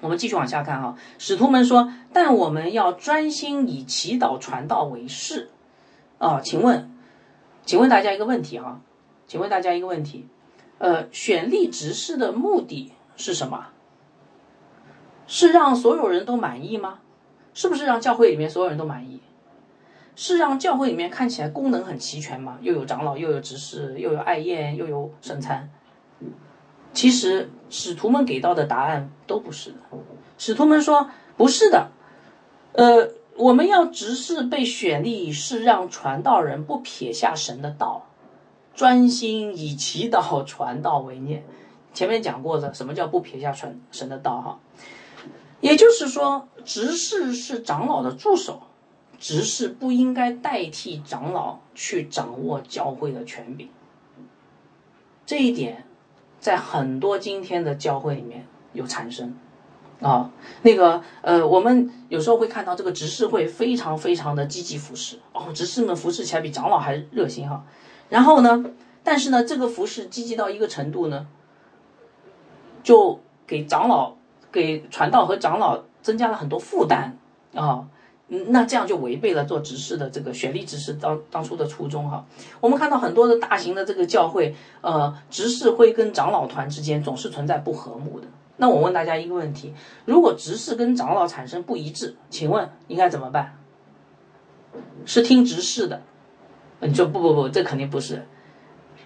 A: 我们继续往下看哈，使徒们说：“但我们要专心以祈祷传道为事。”啊，请问，请问大家一个问题哈，请问大家一个问题，呃，选立执事的目的是什么？是让所有人都满意吗？是不是让教会里面所有人都满意？是让教会里面看起来功能很齐全吗？又有长老，又有执事，又有爱宴，又有圣餐。其实使徒们给到的答案都不是的。使徒们说不是的。呃，我们要执事被选立，是让传道人不撇下神的道，专心以祈祷传道为念。前面讲过的，什么叫不撇下传神的道？哈。也就是说，执事是长老的助手，执事不应该代替长老去掌握教会的权柄。这一点，在很多今天的教会里面有产生。啊，那个呃，我们有时候会看到这个执事会非常非常的积极服侍，哦，执事们服侍起来比长老还热心哈。然后呢，但是呢，这个服侍积极到一个程度呢，就给长老、给传道和长老增加了很多负担啊。那这样就违背了做执事的这个选立执事当当初的初衷哈。我们看到很多的大型的这个教会，呃，执事会跟长老团之间总是存在不和睦的。那我问大家一个问题：如果执事跟长老产生不一致，请问应该怎么办？是听执事的？你说不不不，这肯定不是，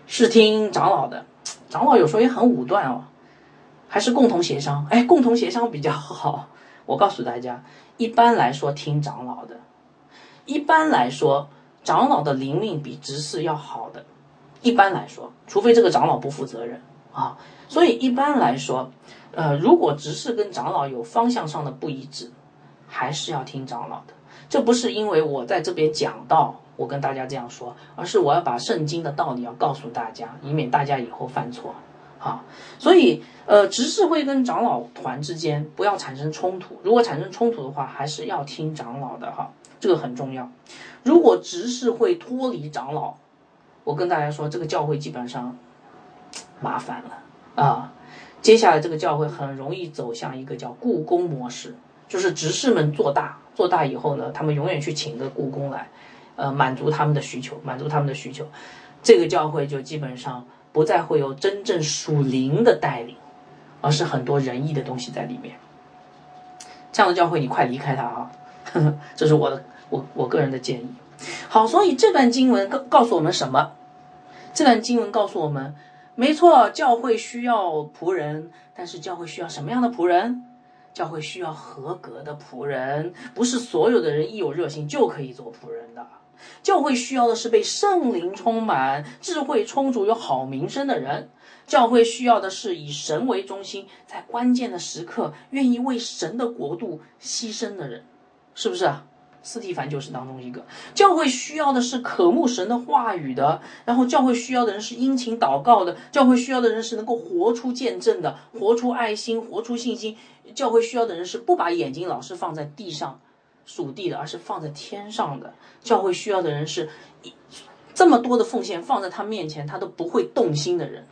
A: 是听长老的。长老有时候也很武断哦，还是共同协商？哎，共同协商比较好。我告诉大家。一般来说，听长老的。一般来说，长老的灵命比执事要好的。一般来说，除非这个长老不负责任啊。所以一般来说，呃，如果执事跟长老有方向上的不一致，还是要听长老的。这不是因为我在这边讲到，我跟大家这样说，而是我要把圣经的道理要告诉大家，以免大家以后犯错。啊，所以呃，执事会跟长老团之间不要产生冲突。如果产生冲突的话，还是要听长老的哈，这个很重要。如果执事会脱离长老，我跟大家说，这个教会基本上麻烦了啊。接下来这个教会很容易走向一个叫故宫模式，就是执事们做大，做大以后呢，他们永远去请一个故宫来，呃，满足他们的需求，满足他们的需求，这个教会就基本上。不再会有真正属灵的带领，而是很多仁义的东西在里面。这样的教会，你快离开它啊！呵 呵这是我的我我个人的建议。好，所以这段经文告告诉我们什么？这段经文告诉我们，没错，教会需要仆人，但是教会需要什么样的仆人？教会需要合格的仆人，不是所有的人一有热心就可以做仆人的。教会需要的是被圣灵充满、智慧充足、有好名声的人。教会需要的是以神为中心，在关键的时刻愿意为神的国度牺牲的人，是不是啊？斯蒂凡就是当中一个。教会需要的是渴慕神的话语的，然后教会需要的人是殷勤祷告的，教会需要的人是能够活出见证的，活出爱心，活出信心。教会需要的人是不把眼睛老是放在地上。属地的，而是放在天上的。教会需要的人是这么多的奉献放在他面前，他都不会动心的人。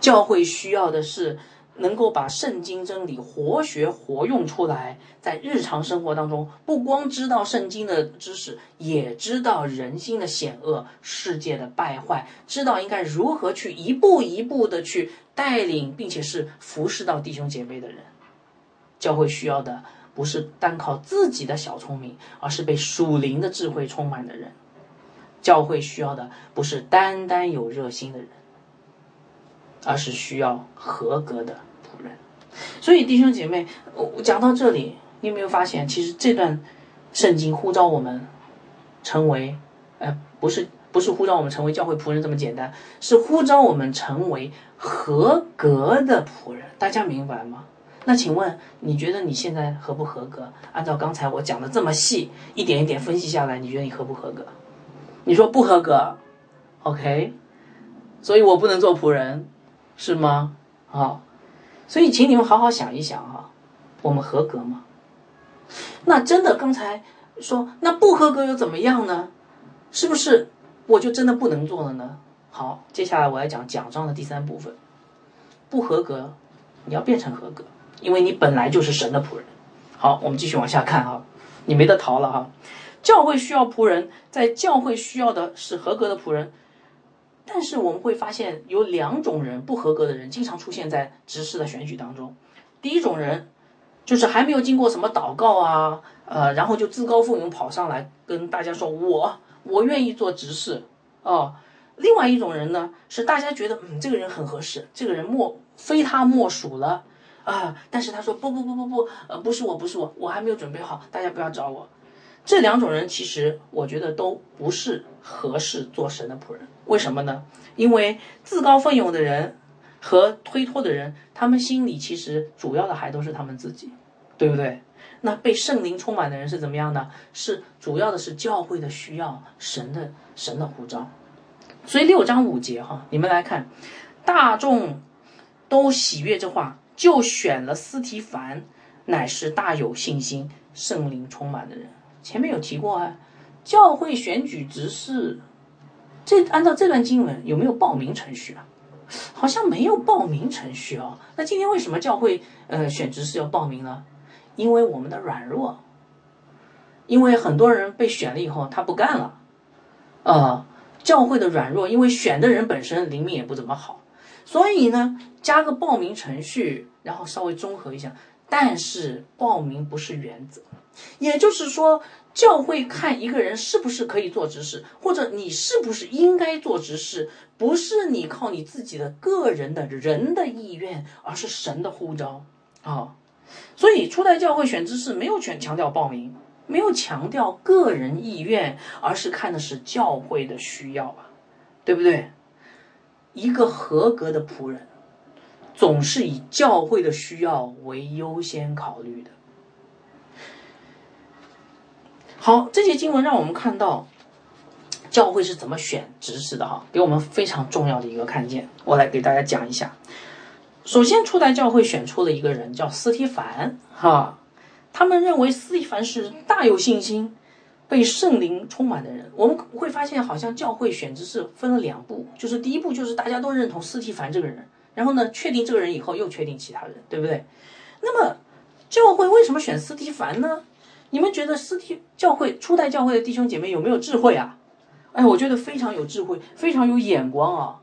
A: 教会需要的是能够把圣经真理活学活用出来，在日常生活当中，不光知道圣经的知识，也知道人心的险恶、世界的败坏，知道应该如何去一步一步的去带领，并且是服侍到弟兄姐妹的人。教会需要的。不是单靠自己的小聪明，而是被属灵的智慧充满的人。教会需要的不是单单有热心的人，而是需要合格的仆人。所以弟兄姐妹，我讲到这里，你有没有发现，其实这段圣经呼召我们成为，呃，不是不是呼召我们成为教会仆人这么简单，是呼召我们成为合格的仆人。大家明白吗？那请问，你觉得你现在合不合格？按照刚才我讲的这么细，一点一点分析下来，你觉得你合不合格？你说不合格，OK？所以我不能做仆人，是吗？好，所以请你们好好想一想哈，我们合格吗？那真的刚才说那不合格又怎么样呢？是不是我就真的不能做了呢？好，接下来我要讲奖章的第三部分，不合格，你要变成合格。因为你本来就是神的仆人。好，我们继续往下看哈，你没得逃了哈。教会需要仆人，在教会需要的是合格的仆人。但是我们会发现有两种人不合格的人经常出现在执事的选举当中。第一种人就是还没有经过什么祷告啊，呃，然后就自告奋勇跑上来跟大家说：“我我愿意做执事。”哦，另外一种人呢是大家觉得嗯这个人很合适，这个人莫非他莫属了。啊！但是他说不不不不不，呃，不是我，不是我，我还没有准备好，大家不要找我。这两种人其实我觉得都不是合适做神的仆人。为什么呢？因为自告奋勇的人和推脱的人，他们心里其实主要的还都是他们自己，对不对？那被圣灵充满的人是怎么样呢？是主要的是教会的需要，神的神的呼召。所以六章五节哈，你们来看，大众都喜悦这话。就选了斯提凡，乃是大有信心、圣灵充满的人。前面有提过啊，教会选举执事，这按照这段经文有没有报名程序啊？好像没有报名程序哦。那今天为什么教会呃选执事要报名呢？因为我们的软弱，因为很多人被选了以后他不干了，呃，教会的软弱，因为选的人本身灵命也不怎么好，所以呢加个报名程序，然后稍微综合一下。但是报名不是原则，也就是说，教会看一个人是不是可以做执事，或者你是不是应该做执事，不是你靠你自己的个人的人的意愿，而是神的呼召啊。所以初代教会选执事没有全强调报名，没有强调个人意愿，而是看的是教会的需要啊，对不对？一个合格的仆人。总是以教会的需要为优先考虑的。好，这节经文让我们看到教会是怎么选执事的哈，给我们非常重要的一个看见。我来给大家讲一下。首先，初代教会选出了一个人叫斯提凡哈，他们认为斯提凡是大有信心、被圣灵充满的人。我们会发现，好像教会选执事分了两步，就是第一步就是大家都认同斯提凡这个人。然后呢，确定这个人以后，又确定其他人，对不对？那么教会为什么选斯提凡呢？你们觉得斯提教会初代教会的弟兄姐妹有没有智慧啊？哎，我觉得非常有智慧，非常有眼光啊，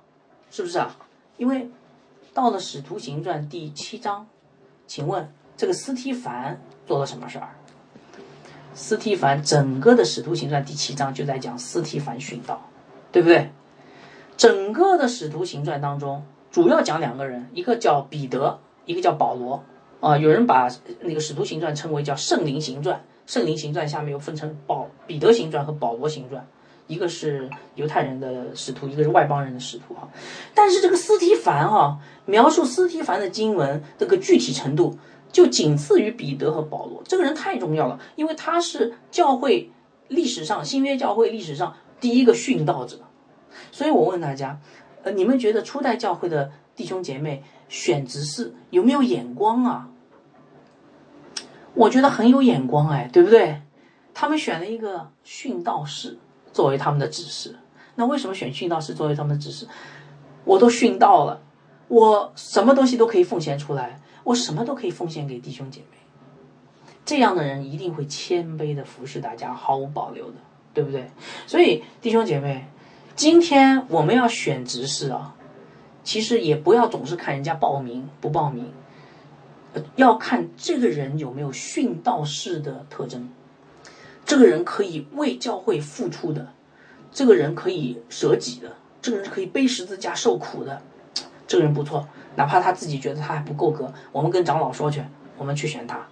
A: 是不是啊？因为到了使徒行传第七章，请问这个斯提凡做了什么事儿？斯提凡整个的使徒行传第七章就在讲斯提凡殉道，对不对？整个的使徒行传当中。主要讲两个人，一个叫彼得，一个叫保罗。啊，有人把那个《使徒行传》称为叫《圣灵行传》，《圣灵行传》下面又分成保彼得行传和保罗行传，一个是犹太人的使徒，一个是外邦人的使徒哈。但是这个斯提凡哈，描述斯提凡的经文这个具体程度，就仅次于彼得和保罗。这个人太重要了，因为他是教会历史上新约教会历史上第一个殉道者。所以我问大家。你们觉得初代教会的弟兄姐妹选执事有没有眼光啊？我觉得很有眼光哎，对不对？他们选了一个殉道士作为他们的指示。那为什么选殉道士作为他们的指示？我都殉道了，我什么东西都可以奉献出来，我什么都可以奉献给弟兄姐妹。这样的人一定会谦卑的服侍大家，毫无保留的，对不对？所以弟兄姐妹。今天我们要选执事啊，其实也不要总是看人家报名不报名，要看这个人有没有殉道士的特征，这个人可以为教会付出的，这个人可以舍己的，这个人可以背十字架受苦的，这个人不错，哪怕他自己觉得他还不够格，我们跟长老说去，我们去选他，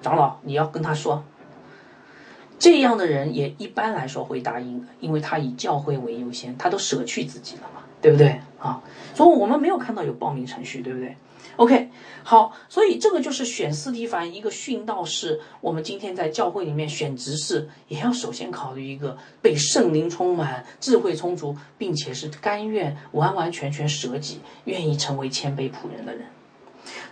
A: 长老你要跟他说。这样的人也一般来说会答应的，因为他以教会为优先，他都舍去自己了嘛，对不对啊？所以我们没有看到有报名程序，对不对？OK，好，所以这个就是选斯蒂凡一个殉道士。我们今天在教会里面选执事，也要首先考虑一个被圣灵充满、智慧充足，并且是甘愿完完全全舍己、愿意成为谦卑仆人的人。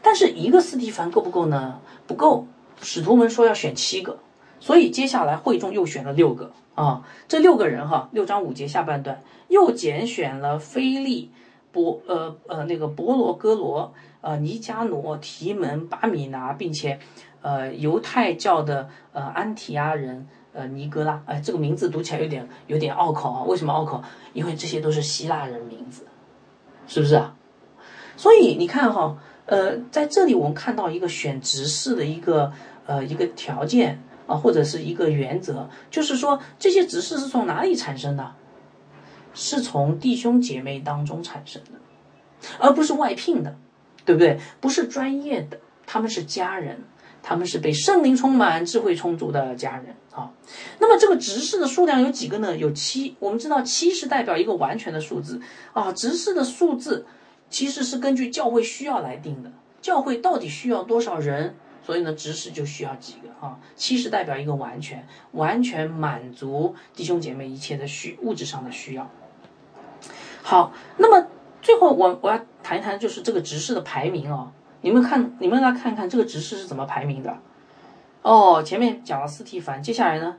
A: 但是一个斯蒂凡够不够呢？不够，使徒们说要选七个。所以接下来会中又选了六个啊，这六个人哈，六章五节下半段又拣选了菲利、伯呃呃那个伯罗哥罗、呃尼加挪、提门、巴米拿，并且呃犹太教的呃安提亚人呃尼格拉，哎这个名字读起来有点有点拗口啊，为什么拗口？因为这些都是希腊人名字，是不是啊？所以你看哈，呃在这里我们看到一个选执事的一个呃一个条件。啊，或者是一个原则，就是说这些执事是从哪里产生的？是从弟兄姐妹当中产生的，而不是外聘的，对不对？不是专业的，他们是家人，他们是被圣灵充满、智慧充足的家人啊。那么这个执事的数量有几个呢？有七。我们知道七是代表一个完全的数字啊。执事的数字其实是根据教会需要来定的，教会到底需要多少人？所以呢，执事就需要几个啊？七是代表一个完全，完全满足弟兄姐妹一切的需物质上的需要。好，那么最后我我要谈一谈，就是这个执事的排名哦。你们看，你们来看看这个执事是怎么排名的。哦，前面讲了斯蒂凡，接下来呢，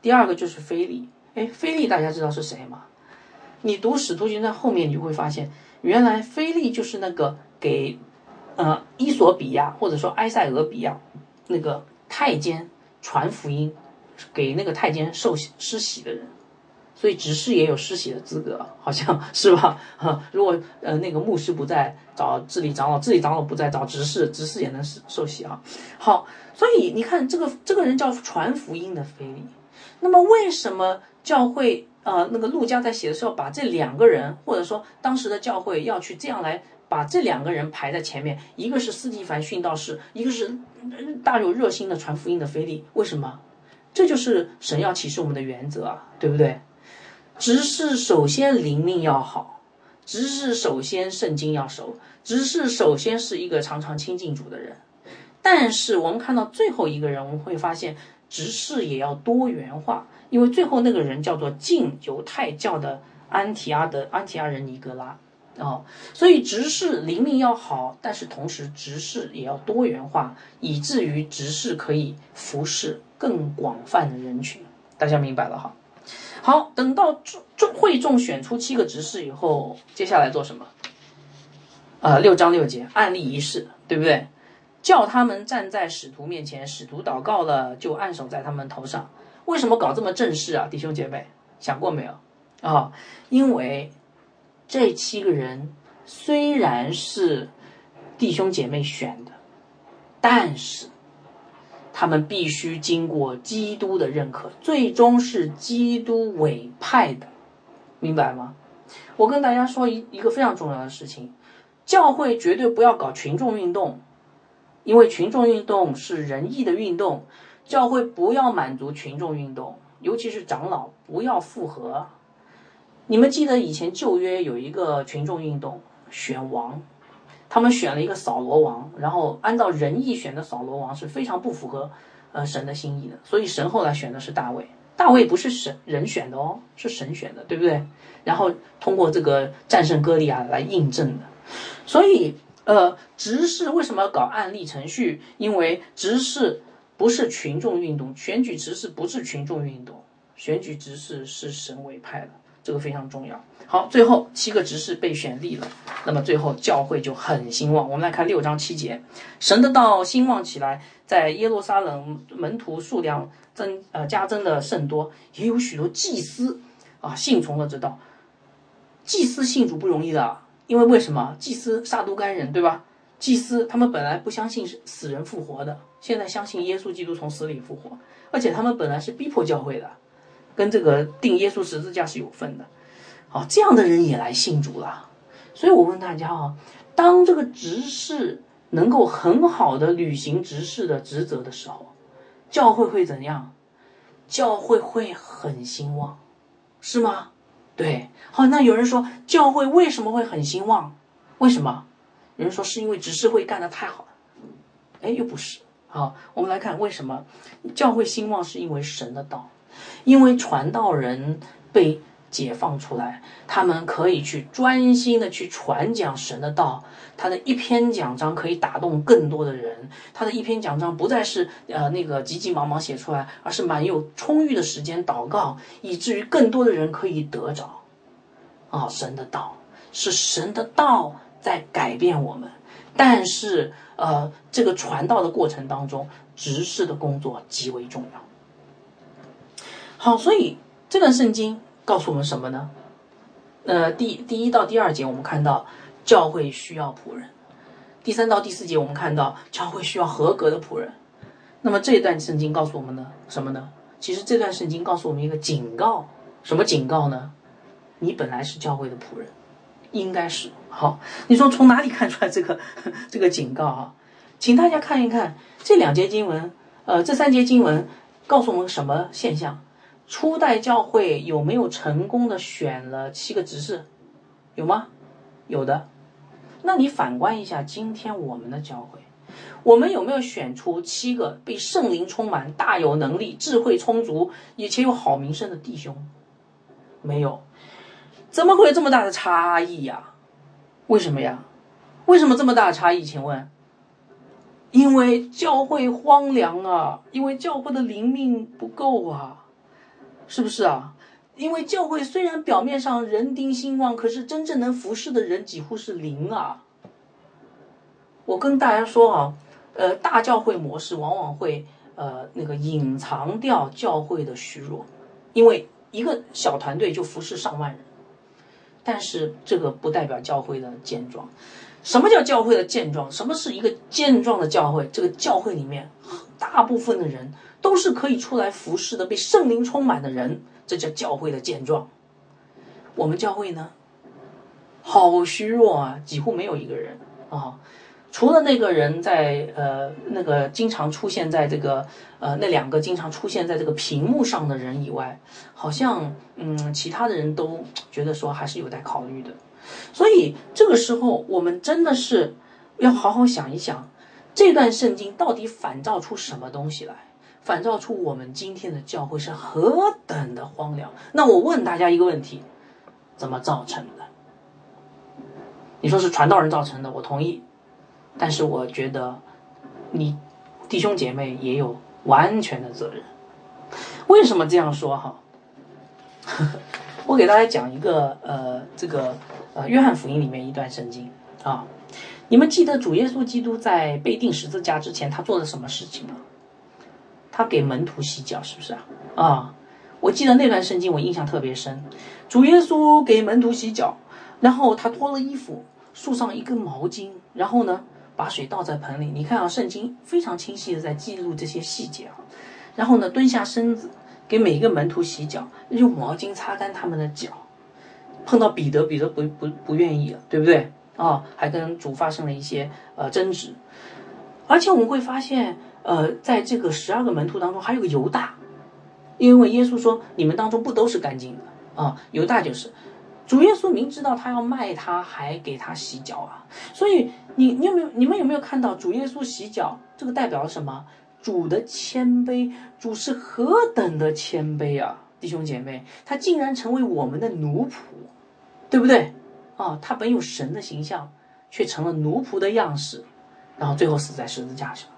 A: 第二个就是菲利。哎，菲利大家知道是谁吗？你读使徒行传后面，你就会发现原来菲利就是那个给呃伊索比亚或者说埃塞俄比亚那个太监传福音，给那个太监受施洗的人。所以执事也有施洗的资格，好像是吧？哈，如果呃那个牧师不在，找治理长老；治理长老不在，找执事，执事也能受洗啊。好，所以你看这个这个人叫传福音的腓力。那么为什么教会呃那个陆家在写的时候把这两个人，或者说当时的教会要去这样来把这两个人排在前面？一个是斯蒂凡殉道士，一个是大有热心的传福音的菲利。为什么？这就是神要启示我们的原则啊，对不对？执事首先灵命要好，执事首先圣经要熟，执事首先是一个常常亲近主的人。但是我们看到最后一个人，我们会发现执事也要多元化，因为最后那个人叫做敬犹太教的安提阿的安提阿人尼格拉哦，所以执事灵命要好，但是同时执事也要多元化，以至于执事可以服侍更广泛的人群。大家明白了哈？好，等到众众会众选出七个执事以后，接下来做什么？啊，六章六节，案例仪式，对不对？叫他们站在使徒面前，使徒祷告了，就按手在他们头上。为什么搞这么正式啊，弟兄姐妹？想过没有？啊，因为这七个人虽然是弟兄姐妹选的，但是。他们必须经过基督的认可，最终是基督委派的，明白吗？我跟大家说一一个非常重要的事情：教会绝对不要搞群众运动，因为群众运动是仁义的运动。教会不要满足群众运动，尤其是长老不要附和。你们记得以前旧约有一个群众运动，选王。他们选了一个扫罗王，然后按照仁义选的扫罗王是非常不符合呃神的心意的，所以神后来选的是大卫。大卫不是神人选的哦，是神选的，对不对？然后通过这个战胜歌利亚来印证的。所以呃，执事为什么要搞案例程序？因为执事不是群众运动，选举执事不是群众运动，选举执事是神委派的。这个非常重要。好，最后七个执事被选立了，那么最后教会就很兴旺。我们来看六章七节，神的道兴旺起来，在耶路撒冷门徒数量增呃加增的甚多，也有许多祭司啊信从了这道。祭司信主不容易的，因为为什么？祭司杀都干人，对吧？祭司他们本来不相信死人复活的，现在相信耶稣基督从死里复活，而且他们本来是逼迫教会的。跟这个定耶稣十字架是有份的，好，这样的人也来信主了。所以我问大家啊，当这个执事能够很好的履行执事的职责的时候，教会会怎样？教会会很兴旺，是吗？对，好，那有人说教会为什么会很兴旺？为什么？有人说是因为执事会干得太好了，哎，又不是。好，我们来看为什么教会兴旺，是因为神的道。因为传道人被解放出来，他们可以去专心的去传讲神的道。他的一篇讲章可以打动更多的人，他的一篇讲章不再是呃那个急急忙忙写出来，而是蛮有充裕的时间祷告，以至于更多的人可以得着。啊，神的道是神的道在改变我们，但是呃这个传道的过程当中，执事的工作极为重要。好，所以这段圣经告诉我们什么呢？呃，第第一到第二节我们看到教会需要仆人，第三到第四节我们看到教会需要合格的仆人。那么这一段圣经告诉我们呢什么呢？其实这段圣经告诉我们一个警告，什么警告呢？你本来是教会的仆人，应该是好。你说从哪里看出来这个这个警告啊？请大家看一看这两节经文，呃，这三节经文告诉我们什么现象？初代教会有没有成功的选了七个执事？有吗？有的。那你反观一下今天我们的教会，我们有没有选出七个被圣灵充满、大有能力、智慧充足，也且有好名声的弟兄？没有。怎么会有这么大的差异呀？为什么呀？为什么这么大的差异？请问？因为教会荒凉啊！因为教会的灵命不够啊！是不是啊？因为教会虽然表面上人丁兴旺，可是真正能服侍的人几乎是零啊。我跟大家说啊，呃，大教会模式往往会呃那个隐藏掉教会的虚弱，因为一个小团队就服侍上万人，但是这个不代表教会的健壮。什么叫教会的健壮？什么是一个健壮的教会？这个教会里面大部分的人都是可以出来服侍的，被圣灵充满的人，这叫教会的健壮。我们教会呢，好虚弱啊，几乎没有一个人啊。除了那个人在呃那个经常出现在这个呃那两个经常出现在这个屏幕上的人以外，好像嗯其他的人都觉得说还是有待考虑的。所以这个时候我们真的是要好好想一想，这段圣经到底反照出什么东西来？反照出我们今天的教会是何等的荒凉。那我问大家一个问题：怎么造成的？你说是传道人造成的，我同意。但是我觉得，你弟兄姐妹也有完全的责任。为什么这样说哈？我给大家讲一个呃，这个呃，约翰福音里面一段圣经啊。你们记得主耶稣基督在被钉十字架之前，他做了什么事情吗？他给门徒洗脚，是不是啊？啊，我记得那段圣经，我印象特别深。主耶稣给门徒洗脚，然后他脱了衣服，束上一根毛巾，然后呢？把水倒在盆里，你看啊，圣经非常清晰的在记录这些细节啊。然后呢，蹲下身子给每一个门徒洗脚，用毛巾擦干他们的脚。碰到彼得，彼得不不不愿意了，对不对啊？还跟主发生了一些呃争执。而且我们会发现，呃，在这个十二个门徒当中，还有个犹大，因为耶稣说你们当中不都是干净的啊？犹大就是。主耶稣明知道他要卖他，还给他洗脚啊！所以你你有没有你们有没有看到主耶稣洗脚？这个代表了什么？主的谦卑，主是何等的谦卑啊！弟兄姐妹，他竟然成为我们的奴仆，对不对？啊，他本有神的形象，却成了奴仆的样式，然后最后死在十字架上。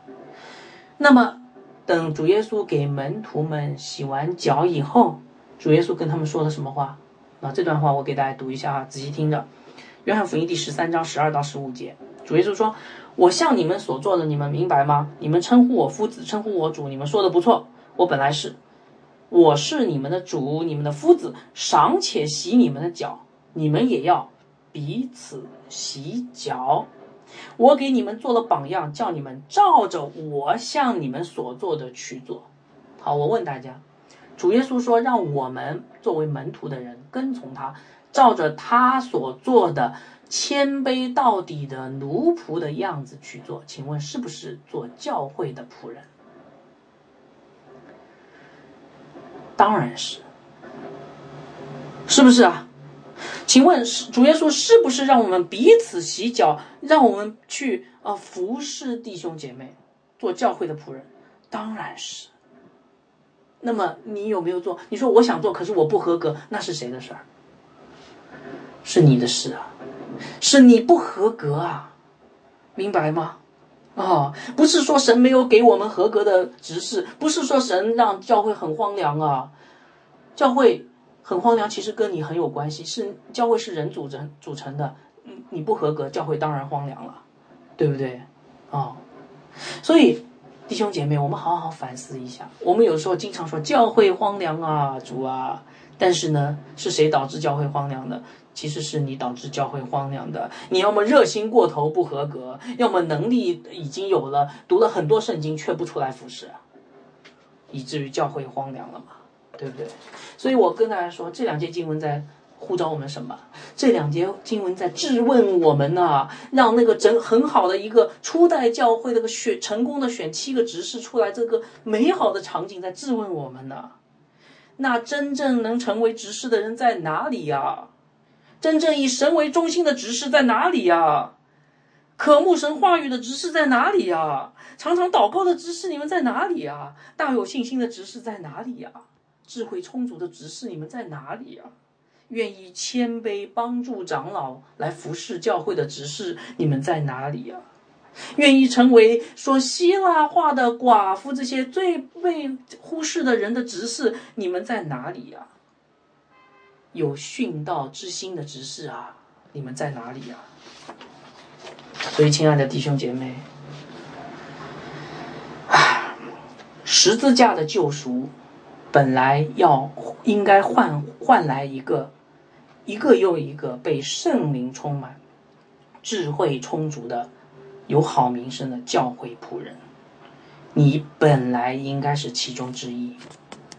A: 那么，等主耶稣给门徒们洗完脚以后，主耶稣跟他们说了什么话？那这段话我给大家读一下啊，仔细听着。约翰福音第十三章十二到十五节，主耶稣说：“我向你们所做的，你们明白吗？你们称呼我夫子，称呼我主，你们说的不错。我本来是，我是你们的主，你们的夫子，尚且洗你们的脚，你们也要彼此洗脚。我给你们做了榜样，叫你们照着我向你们所做的去做。好，我问大家。”主耶稣说：“让我们作为门徒的人跟从他，照着他所做的谦卑到底的奴仆的样子去做。请问是不是做教会的仆人？当然是，是不是啊？请问是主耶稣是不是让我们彼此洗脚，让我们去啊服侍弟兄姐妹，做教会的仆人？当然是。”那么你有没有做？你说我想做，可是我不合格，那是谁的事儿？是你的事啊，是你不合格啊，明白吗？啊，不是说神没有给我们合格的执事，不是说神让教会很荒凉啊，教会很荒凉，其实跟你很有关系，是教会是人组成组成的，嗯，你不合格，教会当然荒凉了，对不对？啊，所以。弟兄姐妹，我们好好反思一下。我们有时候经常说教会荒凉啊，主啊，但是呢，是谁导致教会荒凉的？其实是你导致教会荒凉的。你要么热心过头不合格，要么能力已经有了，读了很多圣经却不出来服侍，以至于教会荒凉了嘛，对不对？所以我跟大家说，这两节经文在。呼召我们什么？这两节经文在质问我们呐，让那个整很好的一个初代教会那个选成功的选七个执事出来，这个美好的场景在质问我们呢。那真正能成为执事的人在哪里呀？真正以神为中心的执事在哪里呀？渴慕神话语的执事在哪里呀？常常祷告的执事你们在哪里呀？大有信心的执事在哪里呀？智慧充足的执事你们在哪里呀？愿意谦卑帮助长老来服侍教会的执事，你们在哪里呀？愿意成为说希腊话的寡妇这些最被忽视的人的执事，你们在哪里呀？有殉道之心的执事啊，你们在哪里呀？所以，亲爱的弟兄姐妹，啊，十字架的救赎本来要应该换换来一个一个又一个被圣灵充满、智慧充足的、有好名声的教会仆人。你本来应该是其中之一，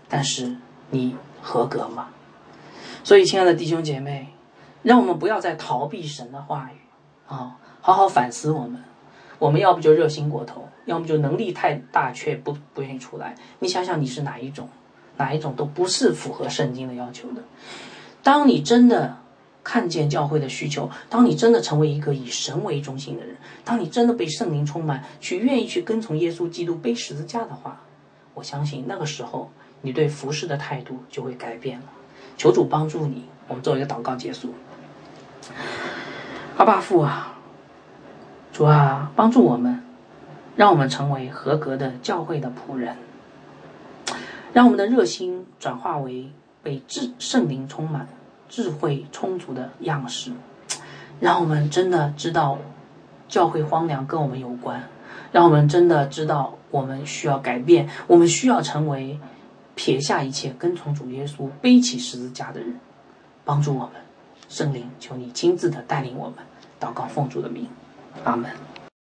A: 但是你合格吗？所以，亲爱的弟兄姐妹，让我们不要再逃避神的话语啊，好好反思我们。我们要不就热心过头，要么就能力太大却不不愿意出来。你想想，你是哪一种？哪一种都不是符合圣经的要求的。当你真的看见教会的需求，当你真的成为一个以神为中心的人，当你真的被圣灵充满，去愿意去跟从耶稣基督背十字架的话，我相信那个时候你对服侍的态度就会改变了。求主帮助你。我们做一个祷告结束。阿爸父啊，主啊，帮助我们，让我们成为合格的教会的仆人，让我们的热心转化为被智圣灵充满、智慧充足的样式，让我们真的知道教会荒凉跟我们有关，让我们真的知道我们需要改变，我们需要成为。撇下一切，跟从主耶稣，背起十字架的人，帮助我们，圣灵，求你亲自的带领我们，祷告奉主的名，阿门。